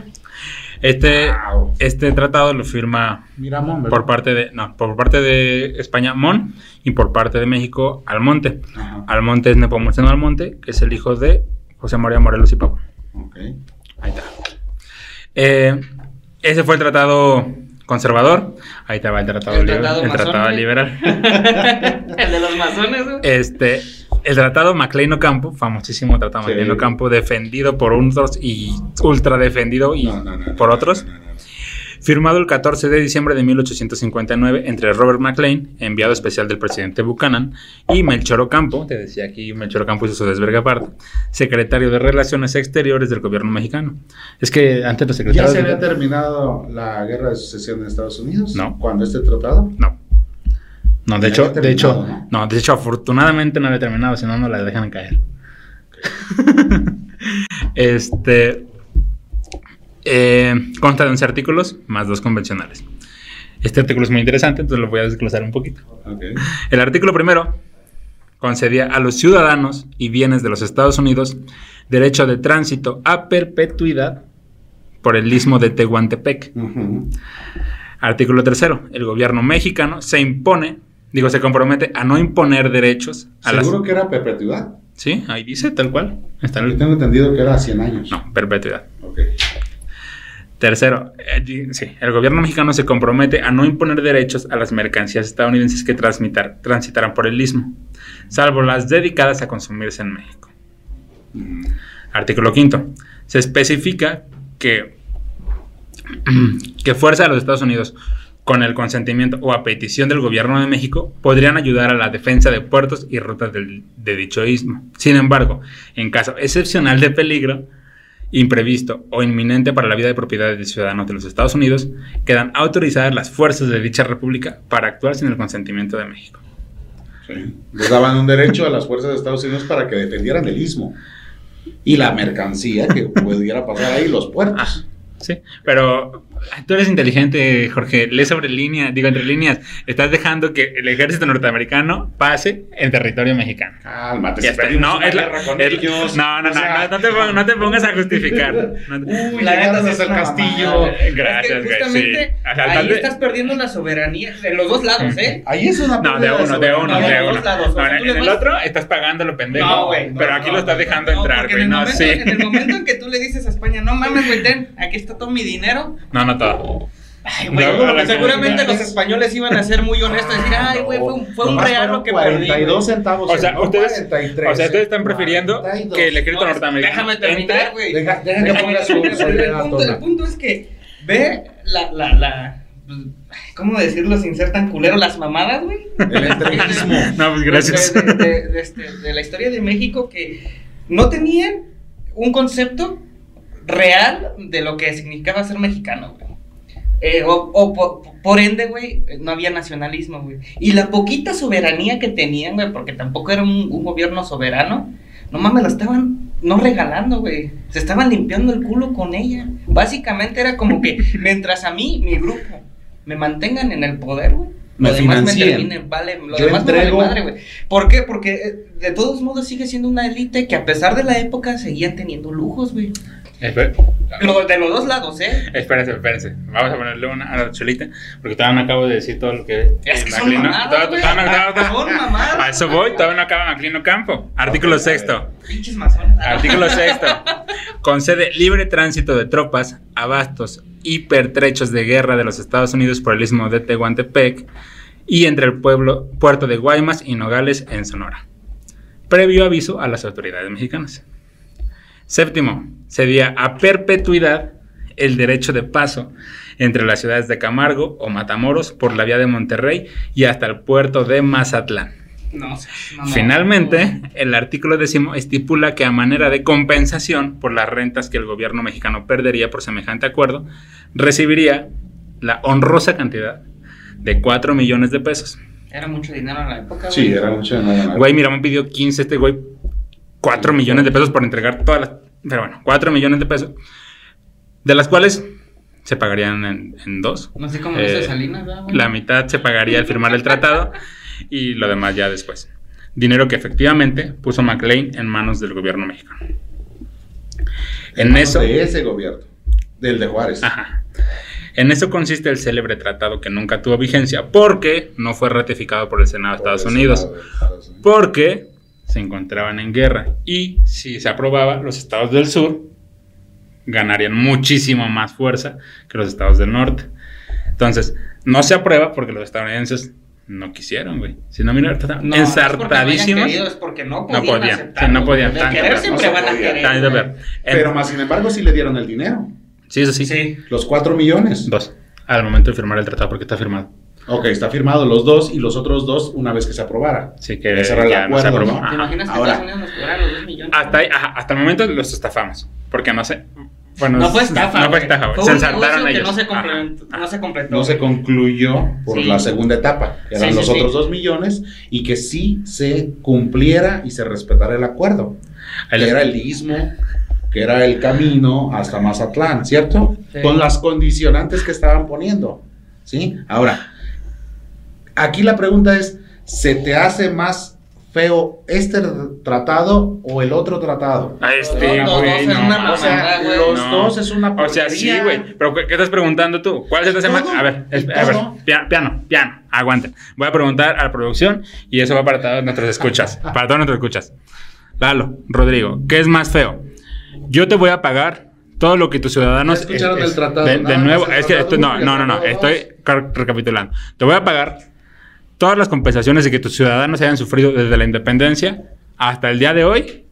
Este, Wow. este tratado lo firma Mira, mon, ¿verdad? por parte de. No, por parte de España, Mon, y por parte de México, Almonte. Ajá, Almonte es Nepomuceno Almonte, que es el hijo de José María Morelos y Pavón. ok. Ahí está. Eh, ese fue el tratado conservador. Ahí te va el tratado, El liber- tratado el tratado liberal. el de los masones. Este, el tratado Maclean Ocampo, famosísimo tratado Sí. Maclean Ocampo, defendido por unos y ultra defendido y No, no, no, no, por otros. Firmado el 14 de diciembre de 1859 entre Robert McLean, enviado especial del presidente Buchanan, y Melchor Ocampo, te decía aquí Melchor Ocampo hizo su desvergue aparte, secretario de Relaciones Exteriores del gobierno mexicano. Es que antes los ¿Ya secretarios... se había terminado la guerra de sucesión en Estados Unidos? No. ¿Cuándo este tratado? No. No, de hecho, de hecho, ¿no? de hecho, afortunadamente no había terminado, si no, no la dejan caer. este eh, consta de 11 artículos más dos convencionales. Este artículo es muy interesante, entonces lo voy a desglosar un poquito. El artículo primero concedía a los ciudadanos y bienes de los Estados Unidos derecho de tránsito a perpetuidad por el istmo de Tehuantepec. Artículo tercero. El gobierno mexicano se impone, digo, se compromete a no imponer derechos a las... ¿Seguro que era perpetuidad? Sí, ahí dice tal cual. Está en Yo tengo entendido que era 100 años. No, perpetuidad. Ok. Tercero, eh, sí, el gobierno mexicano se compromete a no imponer derechos a las mercancías estadounidenses que transmitar, transitaran por el istmo, salvo las dedicadas a consumirse en México. Ujú. Artículo quinto. Se especifica que, que fuerza de los Estados Unidos, con el consentimiento o a petición del gobierno de México, podrían ayudar a la defensa de puertos y rutas del- de dicho istmo. Sin embargo, en caso excepcional de peligro, imprevisto o inminente para la vida de propiedad de ciudadanos de los Estados Unidos, quedan autorizadas las fuerzas de dicha república para actuar sin el consentimiento de México. Sí. Les daban un derecho a las fuerzas de Estados Unidos para que defendieran el istmo. y la mercancía que pudiera pasar ahí, los puertos. Sí, pero tú eres inteligente, Jorge. Lee sobre línea, digo entre líneas. Estás dejando que el ejército norteamericano pase en territorio mexicano. Cálmate, Ya si está. No, es la- con ellos, no, no, o sea, no, no te pongas, no te pongas a justificar. Uy, La sí hasta es el castillo. mamada. Gracias, Es que justamente sí. Ahí estás perdiendo la soberanía de los dos lados, ¿eh? Ahí es una No, de uno, de uno, No, de de uno. dos lados. O sea, No, en, el otro estás pagando lo pendejo. No, güey. Pero aquí no, lo estás dejando entrar, güey. en el No, momento- sí. En el momento en que tú le dices a España, no mames, güey, ten, aquí está todo mi dinero. No, no Ay, güey, No, no, no, seguramente los españoles iban a ser muy honestos y decir, ay, güey, fue un, fue un regalo fueron que perdí. 42 güey". centavos. O sea, no ustedes, 43, o sea, ustedes están prefiriendo 42. que el ejército No, norteamericano Déjame terminar, güey. Deja- deja que Déjame ponga su- terminar. su el, punto, Tona. el punto es que ve la, la, la, ¿cómo decirlo sin ser tan culero? Las mamadas, güey. El entreguismo. No, pues gracias. De, de- de- de este- de la historia de México que no tenían un concepto real de lo que significaba ser mexicano, güey. Eh, o, o por, por ende, güey, no había nacionalismo, güey. Y la poquita soberanía que tenían, güey, porque tampoco era un, un gobierno soberano, no mames, la estaban no regalando, güey. Se estaban limpiando el culo con ella. Básicamente era como que mientras a mí, mi grupo, me mantengan en el poder, güey. Lo demás me termine, vale, lo Yo demás me vale entrego- madre, güey. ¿Por qué? Porque eh, de todos modos sigue siendo una élite que a pesar de la época seguían teniendo lujos, güey. Lo- de los dos lados, ¿eh? Espérense, espérense. Vamos a ponerle una a la chulita. Porque todavía no acabo de decir todo lo que. Es que son mamadas, todavía- no- Son mamadas. A eso voy, todavía no acaba Maclino Campo. Artículo sexto. Pinches masones. Artículo sexto. Concede libre tránsito de tropas, abastos y pertrechos de guerra de los Estados Unidos por el istmo de Tehuantepec y entre el pueblo, puerto de Guaymas y Nogales en Sonora. Previo aviso a las autoridades mexicanas. Séptimo, cedía a perpetuidad el derecho de paso entre las ciudades de Camargo o Matamoros por la vía de Monterrey y hasta el puerto de Mazatlán. No, sé, no, no. Finalmente, el artículo décimo estipula que a manera de compensación por las rentas que el gobierno mexicano perdería por semejante acuerdo, recibiría la honrosa cantidad de 4 millones de pesos. Era mucho dinero en la época, Sí, era mucho de nada más. Güey, mira, me pidió 15 este güey, 4 millones de pesos por entregar todas las... Pero bueno, 4 millones de pesos, de las cuales se pagarían en, en dos. No sé cómo Eh, dice Salinas. La mitad se pagaría al firmar el tratado y lo demás ya después. Dinero que efectivamente puso McLean en manos del gobierno mexicano. En eso, De ese gobierno. Del de Juárez. ajá. en eso consiste el célebre tratado que nunca tuvo vigencia porque no fue ratificado por el Senado Estados de Estados Unidos. Porque se encontraban en guerra y si se aprobaba, los estados del sur ganarían muchísimo más fuerza que los estados del norte. Entonces, no se aprueba porque los estadounidenses no quisieron, güey. Si no, mira, No, no es porque no hayan ensartadísimos. querido, es porque no No podían. sí, no podían, De tanto, querer pero siempre no van a querer. Tan de güey. ver. En- Pero más sin embargo sí le dieron el dinero. Sí, eso sí. Sí. Los 4 millones. Dos. Al momento de firmar el tratado, porque está firmado. Ok, está firmado los dos y los otros dos una vez que se aprobara. Así que el no se acuerdo, aprobó. ¿no? ¿Te imaginas que Ahora- Estados Unidos nos cobrara los 2 millones? Hasta, ahí- ajá, hasta el momento los estafamos. Porque no sé. Bueno, No fue estafa. No fue güey. estafa. Fue Se que ellos. no se, Ajá. no se completó. No se concluyó por Sí. la segunda etapa, que eran Sí, sí, los sí. otros 2 millones, y que sí se cumpliera y se respetara el acuerdo. Ahí que era el istmo, que era el camino hasta Mazatlán, ¿cierto? Sí. Con las condicionantes que estaban poniendo, ¿sí? Ahora, aquí la pregunta es, ¿se te hace más feo este tratado o el otro tratado? A este, Los dos güey, es no. una O sea, los No. dos es una O sea, sí, porquería. güey. Pero ¿qué estás preguntando tú? ¿Cuál se te hace más? A ver, es- a ver, todo. pia- piano, piano, aguanta. Voy a preguntar a la producción y eso va para todos nuestros escuchas. Para todos nuestros escuchas. Lalo, Rodrigo, ¿qué es más feo? Yo te voy a pagar todo lo que tus ciudadanos. Ya escucharon el tratado, De, de nuevo, es que esto, no, no, no, no, estoy recapitulando. Te voy a pagar todas las compensaciones de que tus ciudadanos hayan sufrido desde la independencia hasta el día de hoy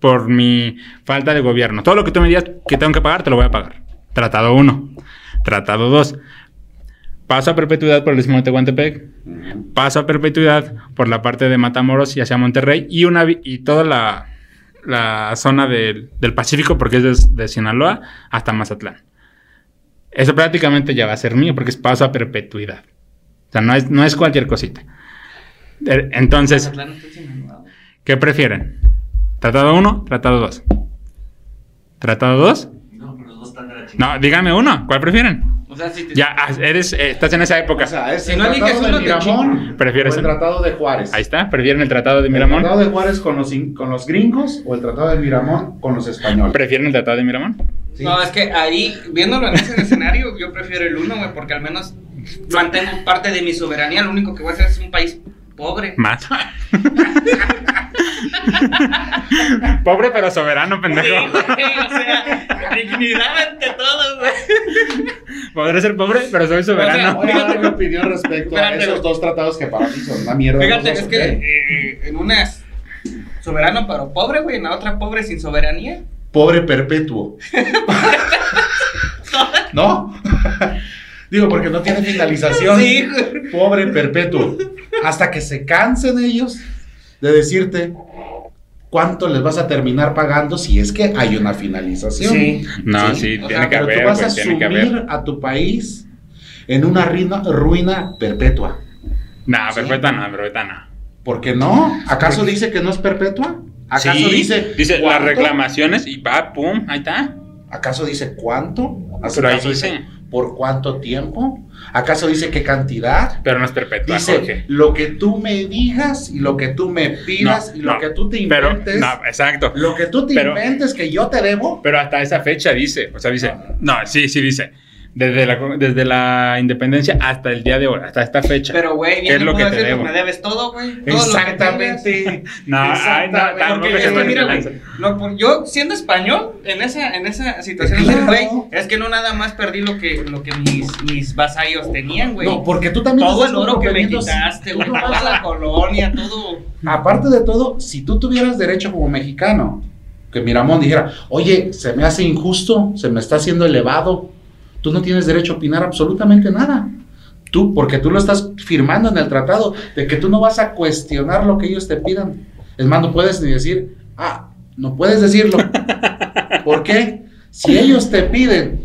por mi falta de gobierno. Todo lo que tú me digas que tengo que pagar, te lo voy a pagar. Tratado 1. Tratado 2. Paso a perpetuidad por el de Tehuantepec. Paso a perpetuidad por la parte de Matamoros y hacia Monterrey. Y, toda la, zona del, del Pacífico, porque es de, de Sinaloa hasta Mazatlán. Eso prácticamente ya va a ser mío, porque es paso a perpetuidad. O sea, no es, no es cualquier cosita. Eh, Entonces. ¿Qué prefieren? ¿Tratado 1? ¿Tratado 2? ¿Tratado 2? No, pero los dos están de la. No, dígame uno. ¿Cuál prefieren? O sea, si te... Ya, ah, eres, eh, estás en esa época. O sea, es Si el no eliges tratado uno, de Miramón Prefieres o el el- tratado de Juárez. Ahí está. ¿Prefieren el tratado de ¿El Miramón? tratado de Juárez con los, in- con los gringos o el tratado de Miramón con los españoles? ¿Prefieren el tratado de Miramón? Sí. No, es que ahí, viéndolo en ese escenario, yo prefiero el uno, güey, porque al menos mantengo parte de mi soberanía. Lo único que voy a hacer es un país pobre. Más. Pobre pero soberano, Sí, pendejo. güey, o sea, dignidad ante todo, güey. Podré ser pobre, pero soy soberano. Voy a dar mi opinión respecto a esos dos tratados que para mí son una mierda. Fíjate, es que eh, en una es soberano pero pobre, güey, en la otra pobre sin soberanía. Pobre perpetuo. ¿No? Digo, porque no tiene finalización. Sí, güey. Pobre perpetuo. Hasta que se cansen ellos de decirte cuánto les vas a terminar pagando si es que hay una finalización. Sí. No, Sí, sí, tiene sea, que Pero haber, tú vas a tiene que sumir haber. a tu país en una ruina, ruina perpetua. Nah, Sí. perfecta no, perfecta no. ¿Por qué no? ¿Acaso dice que no es perpetua? ¿Acaso Sí, dice dice las reclamaciones y va, pum, ahí está. ¿Acaso dice cuánto? Pero ahí ¿Acaso dice. Por cuánto tiempo? ¿Acaso dice qué cantidad? Pero no es perpetua, Dice Jorge. lo que tú me digas y lo que tú me pidas No, y lo no, que tú te Pero, inventes. no, exacto. Lo que tú te Pero- inventes que yo te debo. Pero hasta esa fecha dice, o sea, dice, no, sí, sí dice, desde la, desde la independencia hasta el día de hoy, hasta esta fecha. Pero, güey, ¿Qué bien es lo que te debo? me debes todo, güey. Exactamente. no, no, Porque es que mira, güey, no, yo siendo español, en esa, en esa situación, Claro. es que no nada más perdí lo que, lo que mis, mis vasallos tenían, güey. No, porque tú también todo el oro que me quitaste, güey, toda la colonia, todo. Aparte de todo, si tú tuvieras derecho como mexicano, que Miramón dijera, oye, se me hace injusto, se me está haciendo elevado, tú no tienes derecho a opinar absolutamente nada. Tú, porque tú lo estás firmando en el tratado, de que tú no vas a cuestionar lo que ellos te pidan. Es más, no puedes ni decir, ah, no puedes decirlo. ¿Por qué? Si ellos te piden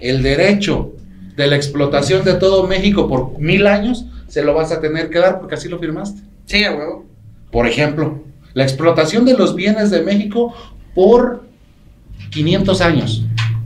el derecho de la explotación de todo México por mil años, se lo vas a tener que dar porque así lo firmaste. Sí, huevo. Por ejemplo, la explotación de los bienes de México por 500 años.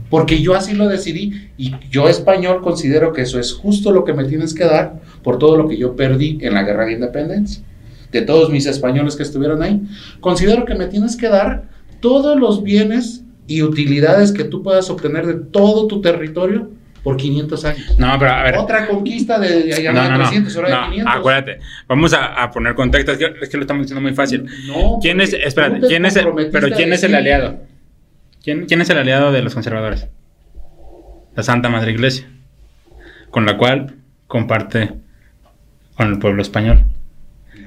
Porque yo así lo decidí y yo español considero que eso es justo lo que me tienes que dar por todo lo que yo perdí en la guerra de independencia. De todos mis españoles que estuvieron ahí, considero que me tienes que dar todos los bienes y utilidades que tú puedas obtener de todo tu territorio por 500 años. No, pero a ver. Otra conquista de allá No, de no, no. 300, ahora No, de 500. acuérdate. Vamos a, a poner contexto. Es que, es que lo estamos diciendo muy fácil. No, ¿Quién es, espérate, quién es el, pero quién es el aliado? ¿Quién, ¿Quién es el aliado de los conservadores? La Santa Madre Iglesia, con la cual comparte con el pueblo español.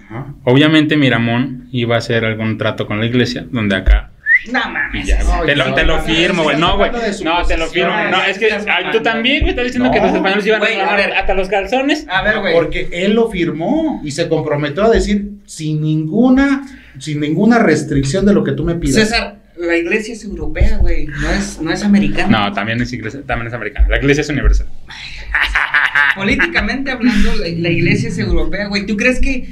Ajá. Obviamente Miramón iba a hacer algún trato con la iglesia, donde acá No mames. ya, güey. No, te, lo, te firmo, güey. No, güey. No, te lo firmo. No, es que ay, tú también, güey, estás diciendo que los españoles iban a reclamar ver. hasta los calzones. A ver, güey. Porque él lo firmó y se comprometió a decir sin ninguna, sin ninguna restricción de lo que tú me pidas. César, la iglesia es europea, güey. No es, no es americana. No, también es iglesia, también es americana. La iglesia es universal. Políticamente hablando, la, la iglesia es europea, güey. ¿Tú crees que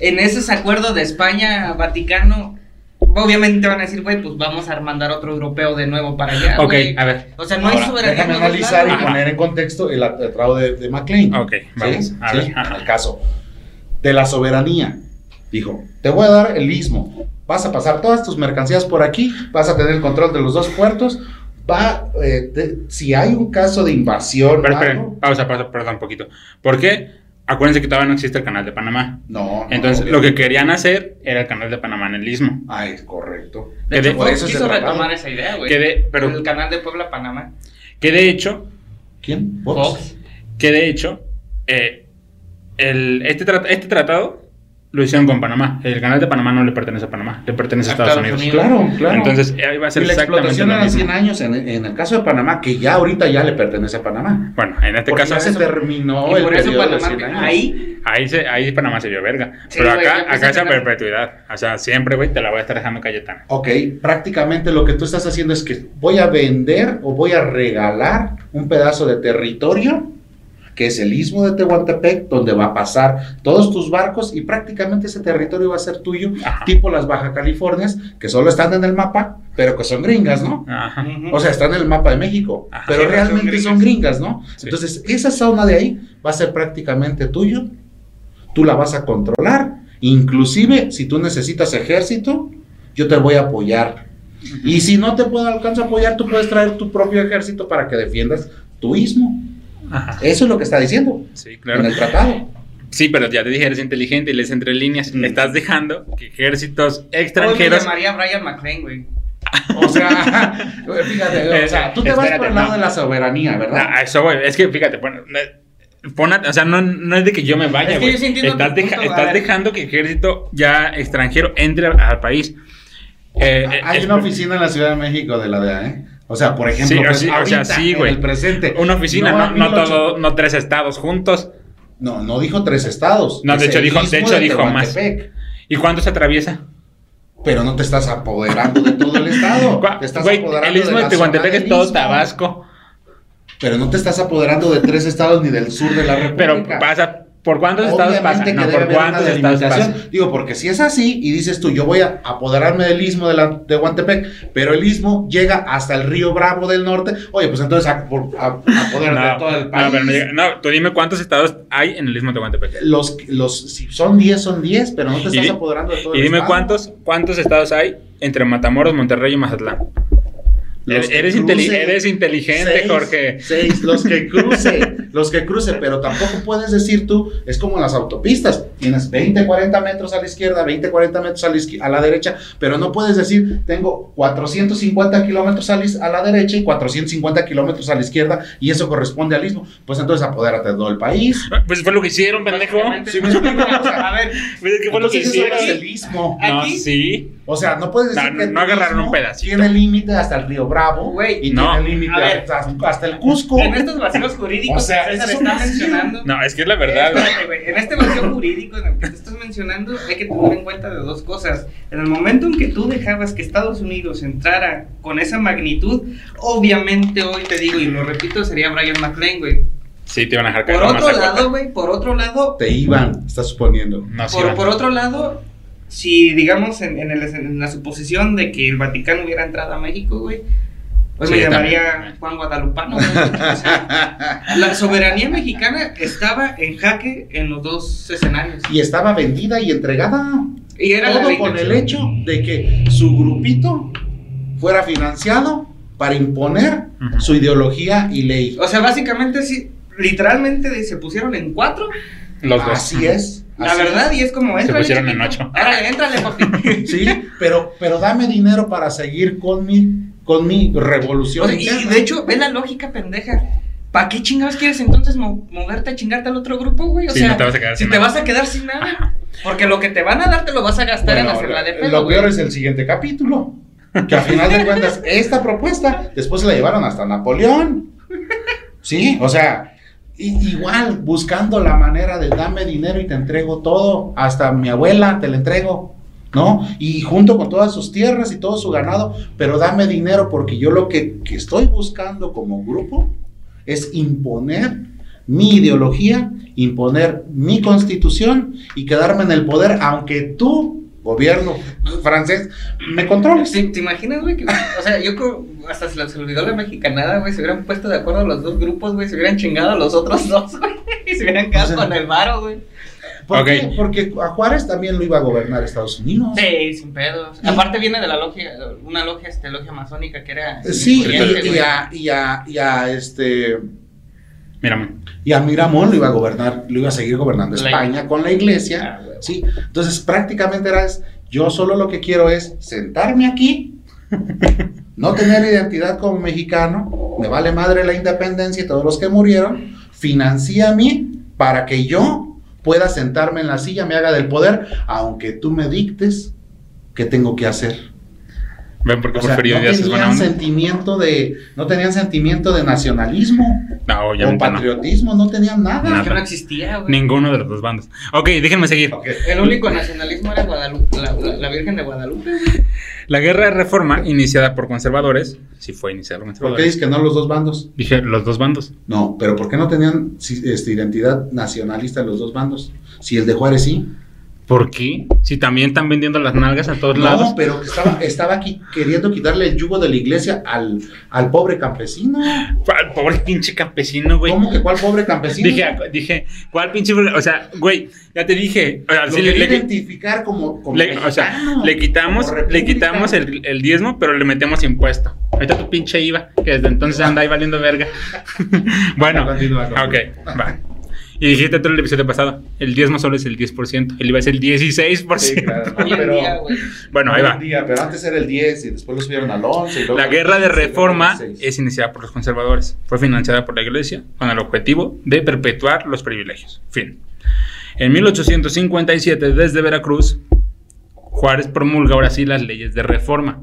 en ese acuerdo de España, Vaticano, obviamente van a decir, güey, pues vamos a mandar otro europeo de nuevo para allá? Ok, güey? a ver. O sea, no hay Ahora, soberanía. déjame analizar y poner en contexto el tratado de, de MacLean. Ok, vamos. ¿Sí? A Sí, ver. ajá. al caso de la soberanía. Dijo, te voy a dar el istmo. Vas a pasar todas tus mercancías por aquí, vas a tener el control de los dos puertos. Va, eh, si hay un caso de invasión, Pero o esperen, algo- pausa, pausa, perdón, un poquito. ¿Por qué? Acuérdense que todavía no existe el canal de Panamá. no, no, Entonces, obvio. lo que querían hacer era el canal de Panamá en el istmo. Ay, correcto. De Que de- hecho, por eso se quiso trataba. retomar esa idea, güey. Que de, pero, El canal de Puebla, Panamá. que de hecho, ¿Quién? Fox. que de hecho, eh, el, este, tra- este tratado lo hicieron con Panamá. El canal de Panamá no le pertenece a Panamá, le pertenece a A Estados, Estados Unidos. Unidos. Claro, claro. Entonces, eh, iba a ser y la exactamente explotación lo eran mismo. 100 años en, en el caso de Panamá, que ya ahorita ya le pertenece a Panamá. Bueno, en este Porque caso, ya se eso- terminó y el por eso periodo de Panamá, 100 años. ahí, ahí, se, ahí Panamá se vio verga. Sí, Pero acá, acá es a perpetuidad. O sea, siempre, güey, te la voy a estar dejando Cayetana. Ok, prácticamente lo que tú estás haciendo es que voy a vender o voy a regalar un pedazo de territorio que es el istmo de Tehuantepec, donde va a pasar todos tus barcos y prácticamente ese territorio va a ser tuyo, Ajá. tipo las Baja Californias, que solo están en el mapa, pero que son gringas, ¿no? Ajá. O sea, están en el mapa de México, Ajá. pero Sí, pero son realmente son gringas, ¿no? Sí. Entonces, esa zona de ahí va a ser prácticamente tuyo, tú la vas a controlar, inclusive si tú necesitas ejército, yo te voy a apoyar. Y si no te puedo alcanzar a apoyar, tú puedes traer tu propio ejército para que defiendas tu istmo. Ajá. Eso es lo que está diciendo Sí, en claro. el tratado. Sí, pero ya te dije, eres inteligente y lees entre líneas. Mm. Estás dejando que ejércitos Hoy me extranjeros. llamaría Brian McLean, güey. O sea, fíjate, o sea, tú te vas por el lado no. de la soberanía, ¿verdad? a eso, güey. Es que fíjate, bueno, eh, pon o sea, no, no es de que yo me vaya, Es que güey. estás deja- punto, dejando que ejército ya extranjero entre al, al país. Eh, eh, Hay es- una oficina en la Ciudad de México de la DEA, ¿eh? O sea, por ejemplo, Sí, pues, sí, o ahorita, sea, sí, en el presente. Una oficina, no, no, 1800. todo, no tres estados juntos. No, no dijo tres estados. No, de hecho dijo- de hecho dijo más. ¿Y cuánto se atraviesa? Pero no te estás apoderando de todo el estado. Te estás Güey, apoderando el istmo de la Tehuantepec es todo. Tabasco. Pero no te estás apoderando de tres estados ni del sur de la Pero República. pasa, ¿por cuántos estados pasa? No, ¿por cuántos estados pasa? Digo, porque si es así y dices tú, yo voy a apoderarme del istmo de, la, de Tehuantepec, pero el istmo llega hasta el río Bravo del norte, oye, pues entonces a, a- apodérate de todo el país. no, pero no, llega- no, tú dime cuántos estados hay en el istmo de Tehuantepec. Los, los, si son 10, son 10, pero no te Y estás apoderando de todo Y el dime estado. cuántos, cuántos estados hay entre Matamoros, Monterrey y Mazatlán. Los Eres, eres inteli- cruce- eres inteligente, Seis, Jorge. Seis, los que cruce, los que cruce, pero tampoco puedes decir tú, es como en las autopistas, tienes 20, 40 metros a la izquierda, 20, 40 metros a la, izquier- a la derecha, pero no puedes decir, tengo 450 kilómetros a, la iz- a la derecha y 450 kilómetros a la izquierda, y eso corresponde al istmo, pues entonces apodérate de todo el país. Pues fue lo que hicieron, pendejo. Básicamente- ¿Sí me explico? O sea, a ver, Pues es que fue lo que eso hicieron. el istmo. No, Aquí- sí. O sea, no puedes decir No, que no agarraron un pedacito. Tiene límite hasta el río Bravo Güey, y no. tiene límite A ver. hasta, hasta el Cusco. en estos vacíos jurídicos O sea, César eso es está mencionando. No, es que es la verdad. Espérate, güey. En este vacío jurídico en el que te estás mencionando, hay que tener en cuenta de dos cosas. En el momento en que tú dejabas que Estados Unidos entrara con esa magnitud, obviamente hoy te digo, y lo repito, sería Brian McLean, güey. Sí, te iban a dejar Por caer la otro lado, güey, por otro lado, Te iban, estás suponiendo. No, sí por, iban. por otro lado, si digamos en, en el- en la suposición de que el Vaticano hubiera entrado a México, güey, pues Sí, me también. llamaría Juan Guadalupano. güey. O sea, la soberanía mexicana estaba en jaque en los dos escenarios. y estaba vendida y entregada. Y era Todo con el hecho de que su grupito fuera financiado para imponer su ideología y ley. O sea, básicamente sí, literalmente se pusieron en cuatro. Los dos. Así es. La así verdad, y es como Se entra. pusieron en ocho. Ahora, éntrale, papi. Sí, pero, pero dame dinero para seguir con mi, con mi revolución. O sea, y de hecho, ve la lógica pendeja. ¿Para qué chingados quieres entonces mo- moverte a chingarte al otro grupo, güey? O Sí, sea, no te vas a quedar si sin te nada. vas a quedar sin nada. Porque lo que te van a dar te lo vas a gastar Bueno, en hacerla de lo pedo, güey. peor es el siguiente capítulo. Que a final de cuentas, esta propuesta después se la llevaron hasta Napoleón. Sí, o sea, i- igual buscando la manera de dame dinero y te entrego todo, hasta mi abuela te la entrego, ¿no? Y junto con todas sus tierras y todo su ganado, pero dame dinero porque yo lo que, que estoy buscando como grupo es imponer mi ideología, imponer mi constitución y quedarme en el poder, aunque tú, gobierno francés, me controles. ¿Te, te imaginas, güey? que- o sea, yo creo, hasta se les olvidó la mexicanada, güey. Se hubieran puesto de acuerdo los dos grupos, güey. Se hubieran chingado a los otros dos, güey. Y se hubieran quedado O sea, con el varo, güey. ¿Por Ok. qué? Porque a Juárez también lo iba a gobernar Estados Unidos. Sí, sin pedos. Y- Aparte viene de la logia, una logia, este, logia masónica que era... Sí, influyente, y, y a, y, a, y a, este Mira, y a Miramón lo iba a gobernar, lo iba a seguir gobernando La- España con la iglesia. Ah. Sí, entonces prácticamente era es, yo solo lo que quiero es sentarme aquí, no tener identidad como mexicano, me vale madre la independencia y todos los que murieron, financia a mí para que yo pueda sentarme en la silla, me haga del poder, aunque tú me dictes qué tengo que hacer. ¿Ven por qué O sea, Porfirio no Díaz es buena tenían onda? sentimiento de, no tenían sentimiento de nacionalismo No, o no. patriotismo, no tenían nada. Nada. Que no existía, güey. Ninguno de los dos bandos. Ok, déjenme seguir. Ok. El único nacionalismo era Guadalupe, la, la- la Virgen de Guadalupe, güey. La guerra de reforma, iniciada por conservadores, sí fue iniciada por ¿Por qué conservadores. dices que no los dos bandos? Dije los dos bandos. No, pero ¿por qué no tenían este, identidad nacionalista los dos bandos? Si el de Juárez sí. ¿Por qué? Si también están vendiendo las nalgas a todos No, lados. pero que estaba, estaba aquí queriendo quitarle el yugo de la iglesia al, al pobre campesino. ¿Cuál pobre pinche campesino, güey? ¿Cómo que cuál pobre campesino? Dije, dije, ¿cuál pinche? O sea, güey, ya te dije. O sea, Lo le, le- identificar como, como le- o sea, le quitamos, le quitamos el, el diezmo, pero le metemos impuesto. Ahorita tu pinche IVA, que desde entonces anda ahí valiendo verga. bueno, ok, va. Y dijiste tú en el episodio pasado, el diezmo solo es el 10%, el IVA es el 16%. Sí, claro. Pero- güey. Bueno, ahí va. día, pero antes era el 10 y después lo subieron al 11. y luego La guerra de 15, reforma luego al 16. es iniciada por los conservadores. Fue financiada por la iglesia con el objetivo de perpetuar los privilegios. Fin. En 1857, desde Veracruz, Juárez promulga ahora sí las leyes de reforma,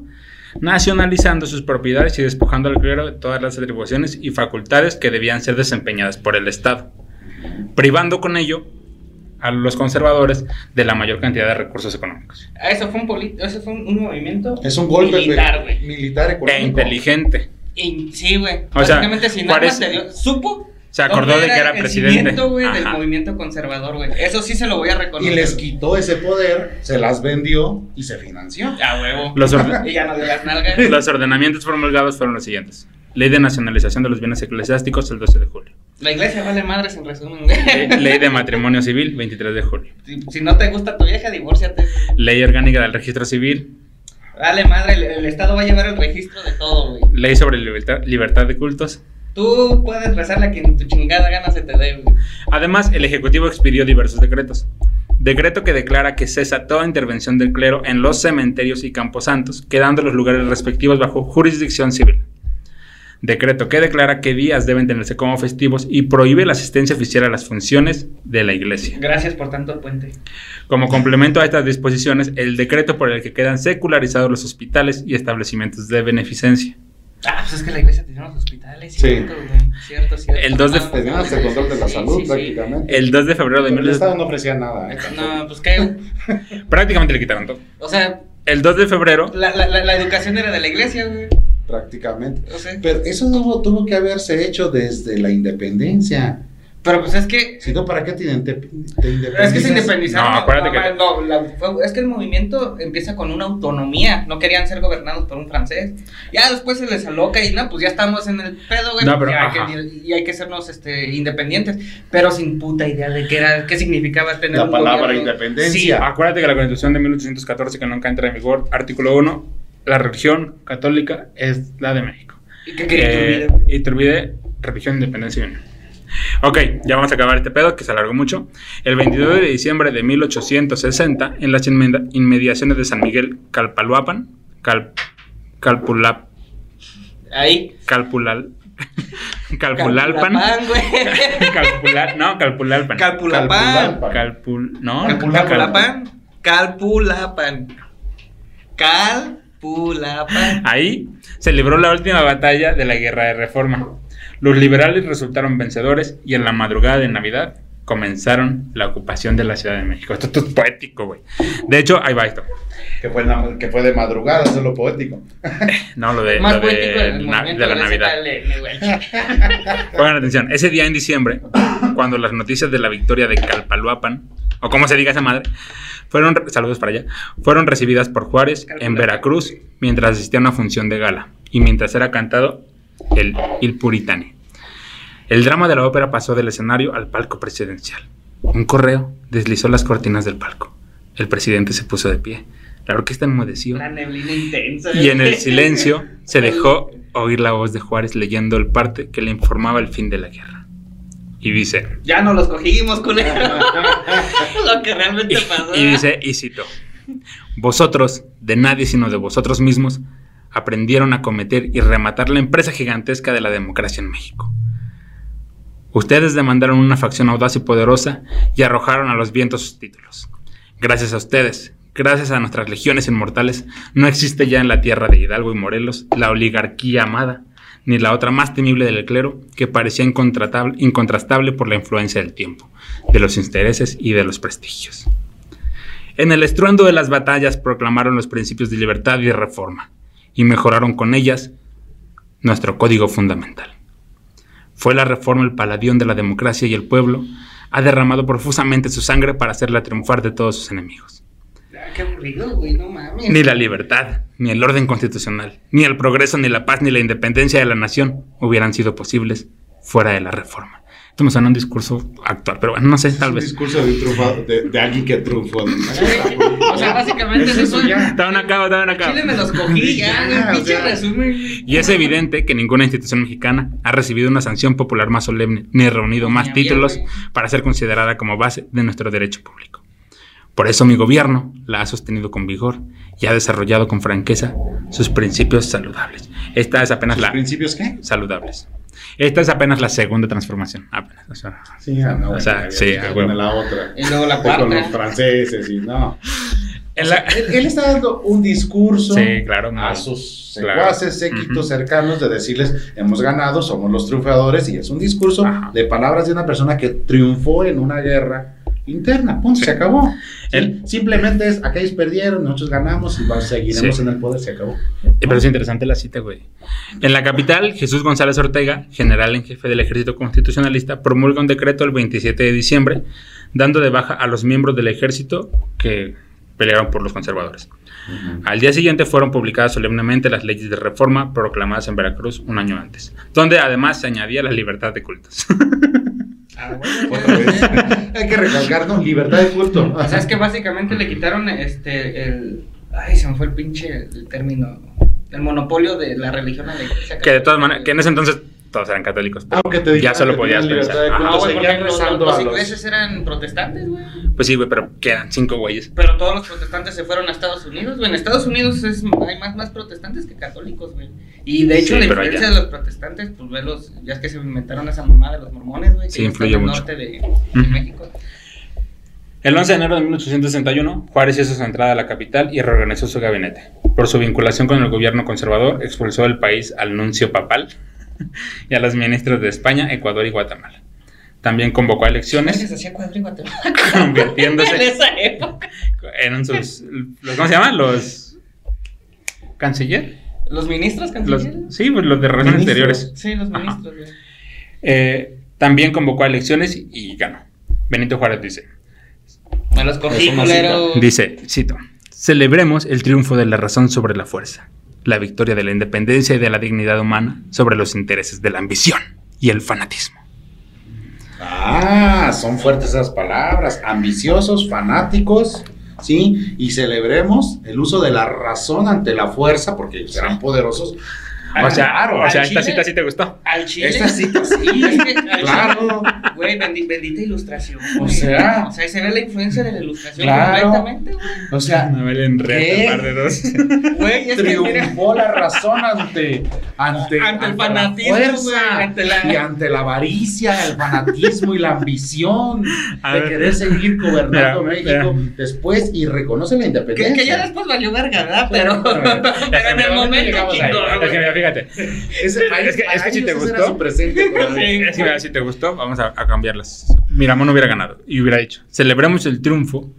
nacionalizando sus propiedades y despojando al clero de todas las atribuciones y facultades que debían ser desempeñadas por el Estado, privando con ello a los conservadores de la mayor cantidad de recursos económicos. Ah, Eso fue un, eso fue un, un movimiento Es un golpe militar, güey. militar E económico. inteligente. Y- Sí, güey. O sea, Básicamente te dio- supo. Se acordó de que era el presidente. del movimiento conservador, güey. Eso sí se lo voy a Y reconocer. les quitó ese poder, se las vendió y se financió. A huevo. Los, orde- Y ya no de las nalgas. los ordenamientos promulgados fueron los siguientes. Ley de nacionalización de los bienes eclesiásticos el 12 de julio. La iglesia vale madres en resumen. Ley, de matrimonio civil 23 de julio. Si, si no te gusta tu vieja, divórciate. Ley orgánica del registro civil. Dale madre, el, el Estado va a llevar el registro de todo, güey. Ley sobre libertad, libertad de cultos. Tú puedes rezarle a quien tu chingada gana se te dé, güey. Además, el Ejecutivo expidió diversos decretos. Decreto que declara que cesa toda intervención del clero en los cementerios y camposantos, quedando los lugares respectivos bajo jurisdicción civil. Decreto que declara que días deben tenerse como festivos y prohíbe la asistencia oficial a las funciones de la iglesia. Gracias por tanto puente. Como complemento a estas disposiciones, el decreto por el que quedan secularizados los hospitales y establecimientos de beneficencia. Ah, pues es que la iglesia tenía unos hospitales, Sí. cierto, güey. Cierto, cierto. El dos de- No, Tenían hasta el control de la sí, salud sí, sí. prácticamente. El 2 de febrero de el 1800 Estado no ofrecía nada. ¿eh? No, pues qué. prácticamente le quitaron todo. O sea, El 2 de febrero, la, la, la, la educación era de la iglesia, güey. Prácticamente. Pero eso tuvo, tuvo que haberse hecho desde la independencia. pero pues es que. Si no, ¿para qué te, inde- te independizas? Es que se independizaron. No, acuérdate que- no, la- fue- es que el movimiento empieza con una autonomía. No querían ser gobernados por un francés. Ya después se les aloca y no, pues ya estamos en el pedo, güey. No, pero, ajá. hay que, y hay que sernos este, independientes. Pero sin puta idea de qué era, qué significaba tener La un palabra gobierno. independencia. acuérdate que la Constitución de 1814 que nunca entra en vigor, artículo 1, la religión católica es la de México. ¿Y qué quería Eh, Iturbide, religión, independencia y unión. Ok, ya vamos a acabar este pedo que se alargó mucho. El 22 de diciembre de 1860, en las inmediaciones de San Miguel Calpaluapan, Cal, Calpulap, Ahí. Calpulal, Calpulalpan, Calpulapán, güey. Calpulal, no, Calpulalpan. Calpulapán. Calpul, no, Calpulapán. Calpulapan. Calpulapan. Ahí se libró la última batalla de la guerra de reforma. Los liberales resultaron vencedores y en la madrugada de Navidad comenzaron la ocupación de la Ciudad de México. Esto, esto es poético, güey. De hecho, ahí va esto. Que fue, na- que fue de madrugada, eso es lo poético. No, lo de, Más lo poético na- de la de Navidad. Pongan atención. Ese día en diciembre, cuando las noticias de la victoria de Calpaluapan, o como se diga esa madre, fueron, saludos para allá, fueron recibidas por Juárez en. Veracruz mientras asistía a una función de gala y mientras era cantado el Il Puritane. El drama de la ópera pasó del escenario al palco presidencial. Un correo deslizó las cortinas del palco. El presidente se puso de pie. La orquesta enmudeció. La neblina intensa. Y en el silencio se dejó oír la voz de Juárez leyendo el parte que le informaba el fin de la guerra. Y dice, Ya no los cogimos, culero. Lo que realmente y, pasó. y dice, y cito, vosotros, de nadie sino de vosotros mismos, aprendieron a cometer y rematar la empresa gigantesca de la democracia en México. Ustedes demandaron una facción audaz y poderosa y arrojaron a los vientos sus títulos. Gracias a ustedes, gracias a nuestras legiones inmortales, no existe ya en la tierra de Hidalgo y Morelos la oligarquía amada, ni la otra más temible del clero, que parecía incontrastable por la influencia del tiempo, de los intereses y de los prestigios. En el estruendo de las batallas proclamaron los principios de libertad y de reforma, y mejoraron con ellas nuestro código fundamental. Fue la reforma el paladión de la democracia y el pueblo ha derramado profusamente su sangre para hacerla triunfar de todos sus enemigos. Qué aburrido, güey, no mames. Ni la libertad, ni el orden constitucional, ni el progreso, ni la paz, ni la independencia de la nación hubieran sido posibles fuera de la reforma. Esto me suena un discurso actual, pero bueno, no sé, tal Un vez. discurso de, un triunfado- de, de alguien que triunfó. O sea, básicamente Eso eso ya. Estaban acá, estaban acá. Chile me los cogí ya, Ya, un pinche o sea. resumen. Y es evidente que ninguna institución mexicana ha recibido una sanción popular más solemne ni reunido más títulos para ser considerada como base de nuestro derecho público. Por eso mi gobierno la ha sostenido con vigor y ha desarrollado con franqueza sus principios saludables. Esta es apenas ¿Los la principios qué? saludables. Esta es apenas la segunda transformación. Apenas, o sea, Sí, ah, no, O sea, bueno, sí, ya a con huevo. la otra. Y luego la Fue Con los cuarta. franceses y no. la- Él, él está dando un discurso Sí, claro, a sus Claro. secuaces, séquitos Ujú. cercanos de decirles, hemos ganado, somos los triunfadores, y es un discurso Ajá. de palabras de una persona que triunfó en una guerra interna. Punto, Sí. se acabó. Él- Simplemente es, aquellos perdieron, nosotros ganamos y va- seguiremos Sí. en el poder, se acabó. Eh, Pero es interesante la cita, güey. En la capital, Jesús González Ortega, general en jefe del ejército constitucionalista, promulga un decreto el 27 de diciembre, dando de baja a los miembros del ejército que pelearon por los conservadores. Al día siguiente fueron publicadas solemnemente las leyes de reforma proclamadas en Veracruz un año antes, donde además se añadía la libertad de cultos. Ah, bueno, Otra vez. Hay que recalcarnos libertad de culto. O sea, es que básicamente le quitaron este el ay, se me fue el pinche el término el monopolio de la religión a la iglesia. que de todas maneras, que en ese entonces todos eran católicos. pero Aunque te ya solo que podías pensar. libertad de Ajá, Ah, güey, porque los, los ingleses eran protestantes, güey. Pues sí, güey, pero quedan cinco güeyes. Pero todos los protestantes se fueron a Estados Unidos, güey. En Estados Unidos es, hay más, más protestantes que católicos, güey. Y de hecho, Sí, la influencia allá- de los protestantes, pues ve los, ya es que se inventaron esa mamá de los mormones, güey. que Sí, influye al mucho. norte de, de Ujú. México. El 11 de enero de 1861, Juárez hizo su entrada a la capital y reorganizó su gabinete. Por su vinculación con el gobierno conservador, expulsó del país al nuncio papal y a los ministros de España, Ecuador y Guatemala. También convocó a Les elecciones, hacía cuadro y Guatemala. en esa época. en sus... los- ¿Cómo se llaman? Los... ¿Canciller? ¿Los ministros Los, cancilleros? sí, pues los de Relaciones. Exteriores. Sí, los ministros. Eh, también convocó a elecciones y ganó. Benito Juárez dice, Me los cogí. Dice, cito, celebremos el triunfo de la razón sobre la fuerza, la victoria de la independencia y de la dignidad humana sobre los intereses de la ambición y el fanatismo. Ah, son fuertes esas palabras. Ambiciosos, fanáticos, ¿sí? Y celebremos el uso de la razón ante la fuerza, porque serán poderosos. O sea, claro, o sea esta Chile- cita sí te gustó. Al Chile. Esta cita sí, Es que claro. Güey, bendi- bendita ilustración. O sea. O sea, ahí se ve la influencia de la ilustración Claro. completamente, güey. O sea, me leen ¿Qué? par de dos. Güey, que triunfó la razón ante, ante, Ante el la fanatismo, fuerza güey, ante la- y ante la avaricia, el fanatismo y la ambición A de ver. querer seguir gobernando Mira, México mira. después y reconoce la Que, independencia. que ya después valió verga, ¿verdad? Pero, Pero- pero en el momento Es fíjate. Ahí- Es que- es que si te gustó. presente. Es que mira, si te gustó, vamos a, a cambiarlas. Miramón no hubiera ganado y hubiera dicho, celebremos el triunfo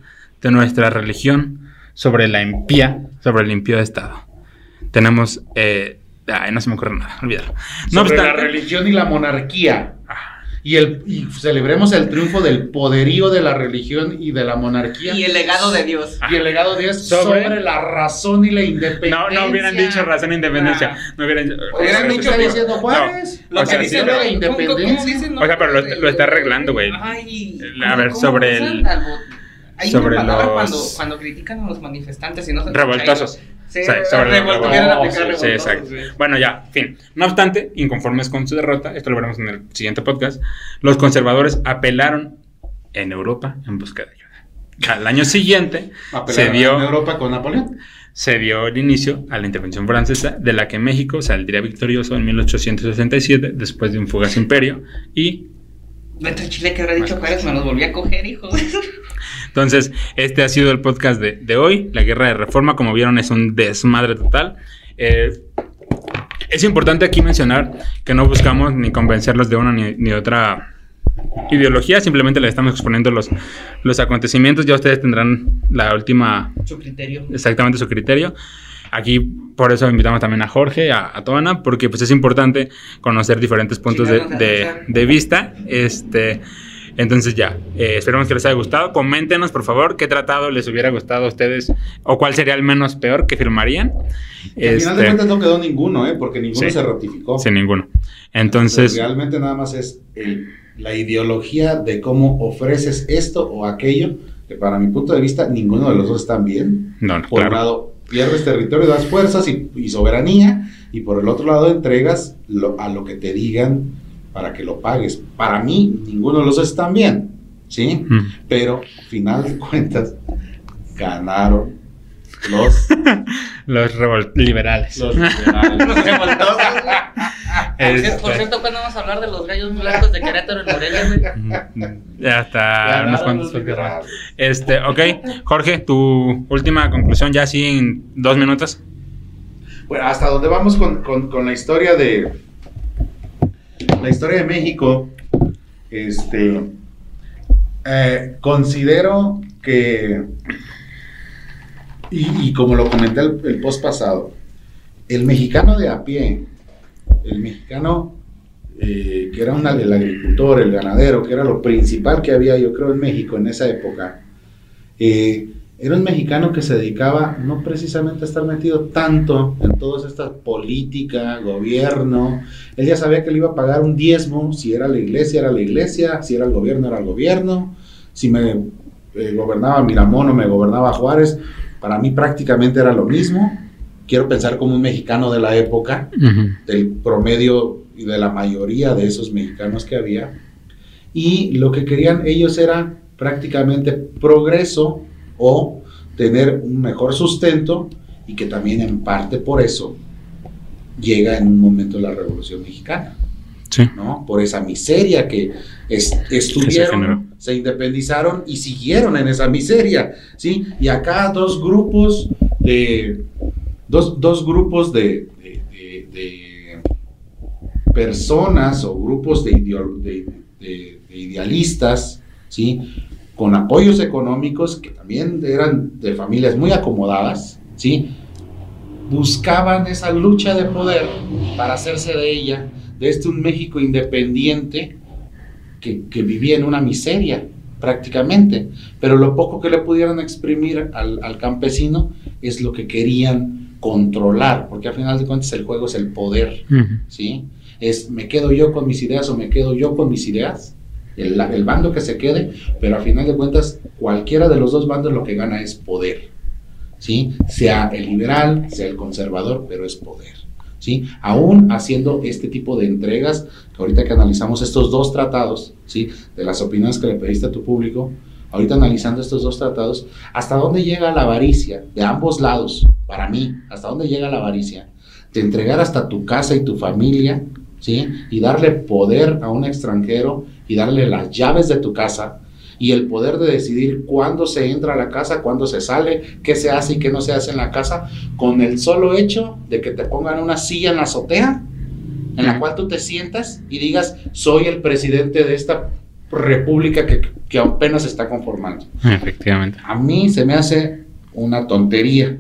de nuestra religión sobre la impía, sobre el impío Estado. Tenemos... Eh, ay, no se me ocurre nada, olvídalo. No sobre la obstante... religión y la monarquía. Ah, Y, el, y celebremos el triunfo del poderío de la religión y de la monarquía. Y el legado de Dios. Y el legado de Dios sobre, Sobre- la razón y la independencia. No, no hubieran dicho razón e independencia. Ah. No hubieran, Hubieran dicho está que- diciendo Juárez. No, o sea, dice. O sea, pero lo- lo está arreglando, güey. Ay, A ver, ¿cómo sobre el-? Hay sobre una palabra los- cuando, cuando critican a los manifestantes y no se Revoltosos. Sí, Sí, exacto. Bueno, ya, fin. No obstante, inconformes con su derrota, esto lo veremos en el siguiente podcast, los conservadores apelaron en Europa en busca de ayuda. Al año siguiente se Apelaron en dio, Europa con Napoleón. se dio el inicio a la intervención francesa, de la que México saldría victorioso en 1867 después de un fugaz imperio y Vete chile que habrá dicho Juárez, me los volví a coger, hijo. Entonces, este ha sido el podcast de, de hoy. La guerra de reforma, como vieron, es un desmadre total. Eh, es importante aquí mencionar que no buscamos ni convencerlos de una ni, ni de otra ideología, simplemente les estamos exponiendo los, los acontecimientos. Ya ustedes tendrán la última, Su criterio. exactamente su criterio. Aquí, por eso invitamos también a Jorge, a, a Toana, porque pues es importante conocer diferentes puntos de, vista. Este, entonces ya, eh, esperamos que les haya gustado. Coméntenos, por favor, qué tratado les hubiera gustado a ustedes o cuál sería el menos peor que firmarían. Que Al final de Este, cuentas no quedó ninguno, ¿eh? Porque ninguno Sí. se ratificó. sin ninguno. Entonces, realmente nada más es el- la ideología de cómo ofreces esto o aquello, que para mi punto de vista ninguno de los dos están bien. no, no, Por un claro. lado, pierdes territorio, das fuerzas y, y soberanía, y por el otro lado entregas lo- a lo que te digan para que lo pagues. Para mí, ninguno de los dos están bien, ¿sí? Mm. Pero, al final de cuentas, ganaron los, Los liberales. los liberales. Nos revoltosos, Este- Por cierto, ¿cuándo vamos a hablar de los gallos blancos de Querétaro en Morelia, güey? Ya está, unos cuantos. Este, ok, Jorge, tu última conclusión ya así en dos minutos. Bueno, hasta donde vamos con, con- con la historia de la historia de México, este eh, considero que y, y como lo comenté el, el post pasado, el mexicano de a pie, el mexicano eh, que era una, el agricultor, el ganadero, que era lo principal que había, yo creo, en México en esa época, eh, era un mexicano que se dedicaba no precisamente a estar metido tanto en todas estas política, gobierno. Él ya sabía que le iba a pagar un diezmo, si era la iglesia, era la iglesia, si era el gobierno, era el gobierno, si me eh, gobernaba Miramón o me gobernaba Juárez, para mí prácticamente era lo mismo. Quiero pensar como un mexicano de la época, del promedio y de la mayoría de esos mexicanos que había. Y lo que querían ellos era prácticamente progreso o tener un mejor sustento y que también en parte por eso llega en un momento la Revolución Mexicana, Sí. ¿no? Por esa miseria que es- estuvieron, se independizaron y siguieron en esa miseria, ¿sí? Y acá dos grupos de, dos, dos grupos de, de- de- personas o grupos de, ideo- de- de- de idealistas, ¿sí? Con apoyos económicos que también eran de familias muy acomodadas, ¿sí? Buscaban esa lucha de poder para hacerse de ella, de este un México independiente que, que vivía en una miseria prácticamente, pero lo poco que le pudieron exprimir al, al campesino es lo que querían controlar, porque al final de cuentas el juego es el poder, ¿sí? Es me quedo yo con mis ideas o me quedo yo con mis ideas, el, el bando que se quede, pero al final de cuentas cualquiera de los dos bandos lo que gana es poder, ¿sí? Sea el liberal, sea el conservador, pero es poder, ¿sí? Aún haciendo este tipo de entregas, que ahorita que analizamos estos dos tratados, ¿sí? De las opiniones que le pediste a tu público, ahorita analizando estos dos tratados, ¿hasta dónde llega la avaricia de ambos lados? Para mí, ¿hasta dónde llega la avaricia? De entregar hasta tu casa y tu familia, ¿sí? Y darle poder a un extranjero y darle las llaves de tu casa y el poder de decidir cuándo se entra a la casa, cuándo se sale, qué se hace y qué no se hace en la casa, con el solo hecho de que te pongan una silla en la azotea en la cual tú te sientas y digas, soy el presidente de esta república que, que apenas se está conformando. Efectivamente. A mí se me hace una tontería,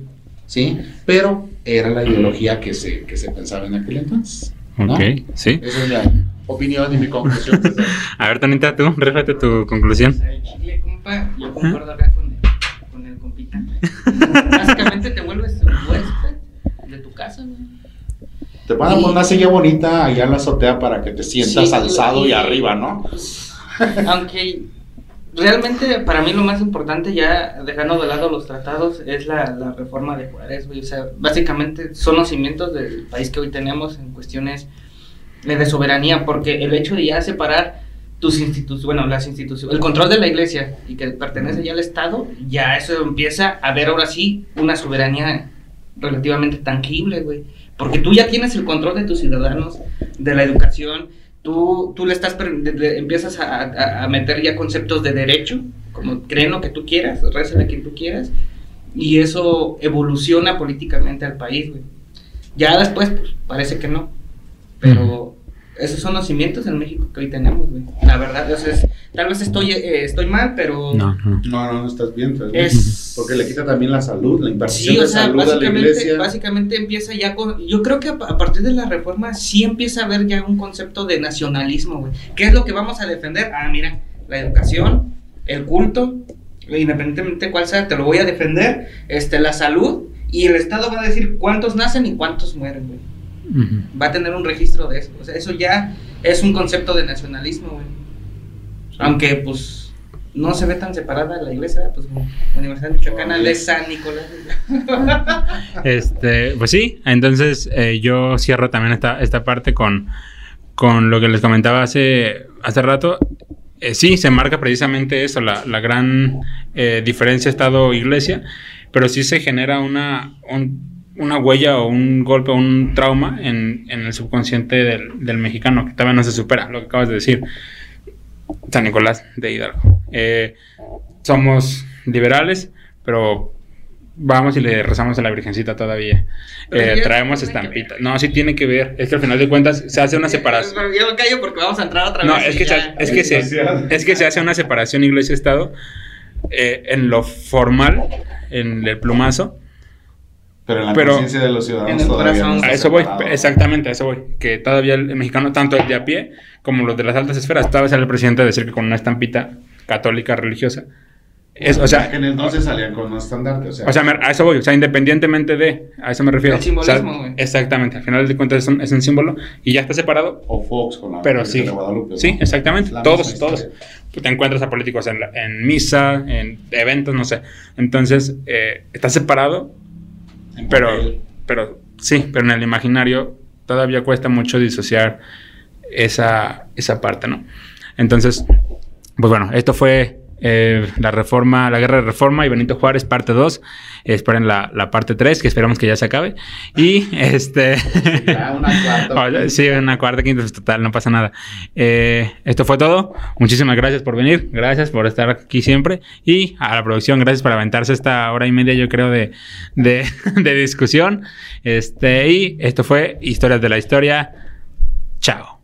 ¿sí? Pero era la ideología que se, que se pensaba en aquel entonces. ¿no? Ok, sí. Esa es mi opinión y mi conclusión. A ver, Tanita, tú, réfate tu conclusión. Al chile, compa, yo concuerdo acá con el, con el compita. Básicamente te vuelves un huésped de tu casa, güey. Te van a poner una silla bonita allá en la azotea para que te sientas Sí, alzado y y- arriba, ¿no? Aunque realmente para mí lo más importante, ya dejando de lado los tratados, es la, la reforma de Juárez, güey. O sea, básicamente son los cimientos del país que hoy tenemos en cuestiones de, soberanía, porque el hecho de ya separar tus instituciones, bueno, las instituciones, el control de la iglesia y que pertenece ya al Estado, ya eso empieza a ver ahora sí una soberanía relativamente tangible, güey. Porque tú ya tienes el control de tus ciudadanos, de la educación, tú le estás, empiezas a, meter ya conceptos de derecho, como creen lo que tú quieras, reza a quien tú quieras, y eso evoluciona políticamente al país. Ya después, pues, parece que no, pero esos son los cimientos en México que hoy tenemos, güey. La verdad, es, tal vez estoy, eh, estoy mal, pero... No, no, no, no estás bien. Es... Porque le quita también la salud, la impartición sí, o sea, básicamente, Básicamente empieza ya con... Yo creo que a, partir de la reforma sí empieza a haber ya un concepto de nacionalismo, güey. ¿Qué es lo que vamos a defender? Ah, mira, la educación, el culto, independientemente de cuál sea, te lo voy a defender, este, la salud, y el Estado va a decir cuántos nacen y cuántos mueren, güey va a tener un registro de eso. O sea, eso ya es un concepto de nacionalismo, güey. Aunque, pues, no se ve tan separada la iglesia, pues, Universidad Michoacana de San Nicolás. este, pues sí, entonces eh, yo cierro también esta, esta parte con, con lo que les comentaba hace, hace rato. Eh, sí, se marca precisamente eso, la, la gran eh, diferencia Estado-Iglesia, pero sí se genera una, un, una huella o un golpe o un trauma en, el subconsciente del, mexicano que todavía no se supera, lo que acabas de decir. San Nicolás de Hidalgo. Eh, somos liberales, pero vamos y le rezamos a la Virgencita todavía. Eh, traemos estampitas. No, sí tiene que ver. Es que al final de cuentas se hace una separación. Pero yo me callo porque vamos a entrar otra vez. No, es que, se, es, que se, es que se hace una separación iglesia-estado eh, en lo formal, en el plumazo pero en la conciencia de los ciudadanos todavía no A eso voy, exactamente, a eso voy. Que todavía el mexicano, tanto el de a pie como los de las altas esferas, todavía sale el presidente a decir que con una estampita católica religiosa. Es, o sea, que en el entonces salían con un estandarte, o sea. O sea, a eso voy, o sea, independientemente de, a eso me refiero. El simbolismo, güey. exactamente, al final de cuentas es un, es un, símbolo y ya está separado. O Fox con la pero sí, de Guadalupe. Sí, exactamente, todos, todos. Tú te encuentras a políticos en, en, misa, en eventos, no sé. Entonces, eh, está separado pero, pero sí, pero en el imaginario todavía cuesta mucho disociar esa, esa parte, ¿no? Entonces, pues bueno, esto fue eh, la reforma, la guerra de reforma y Benito Juárez, parte 2. esperen la, la, parte 3, que esperamos que ya se acabe. Y este. una cuarta. sí, una cuarta, quinta, pues, total, no pasa nada. Eh, esto fue todo. Muchísimas gracias por venir. Gracias por estar aquí siempre. Y a la producción, gracias por aventarse esta hora y media, yo creo, de, de, de discusión. Este, y esto fue Historias de la Historia. Chao.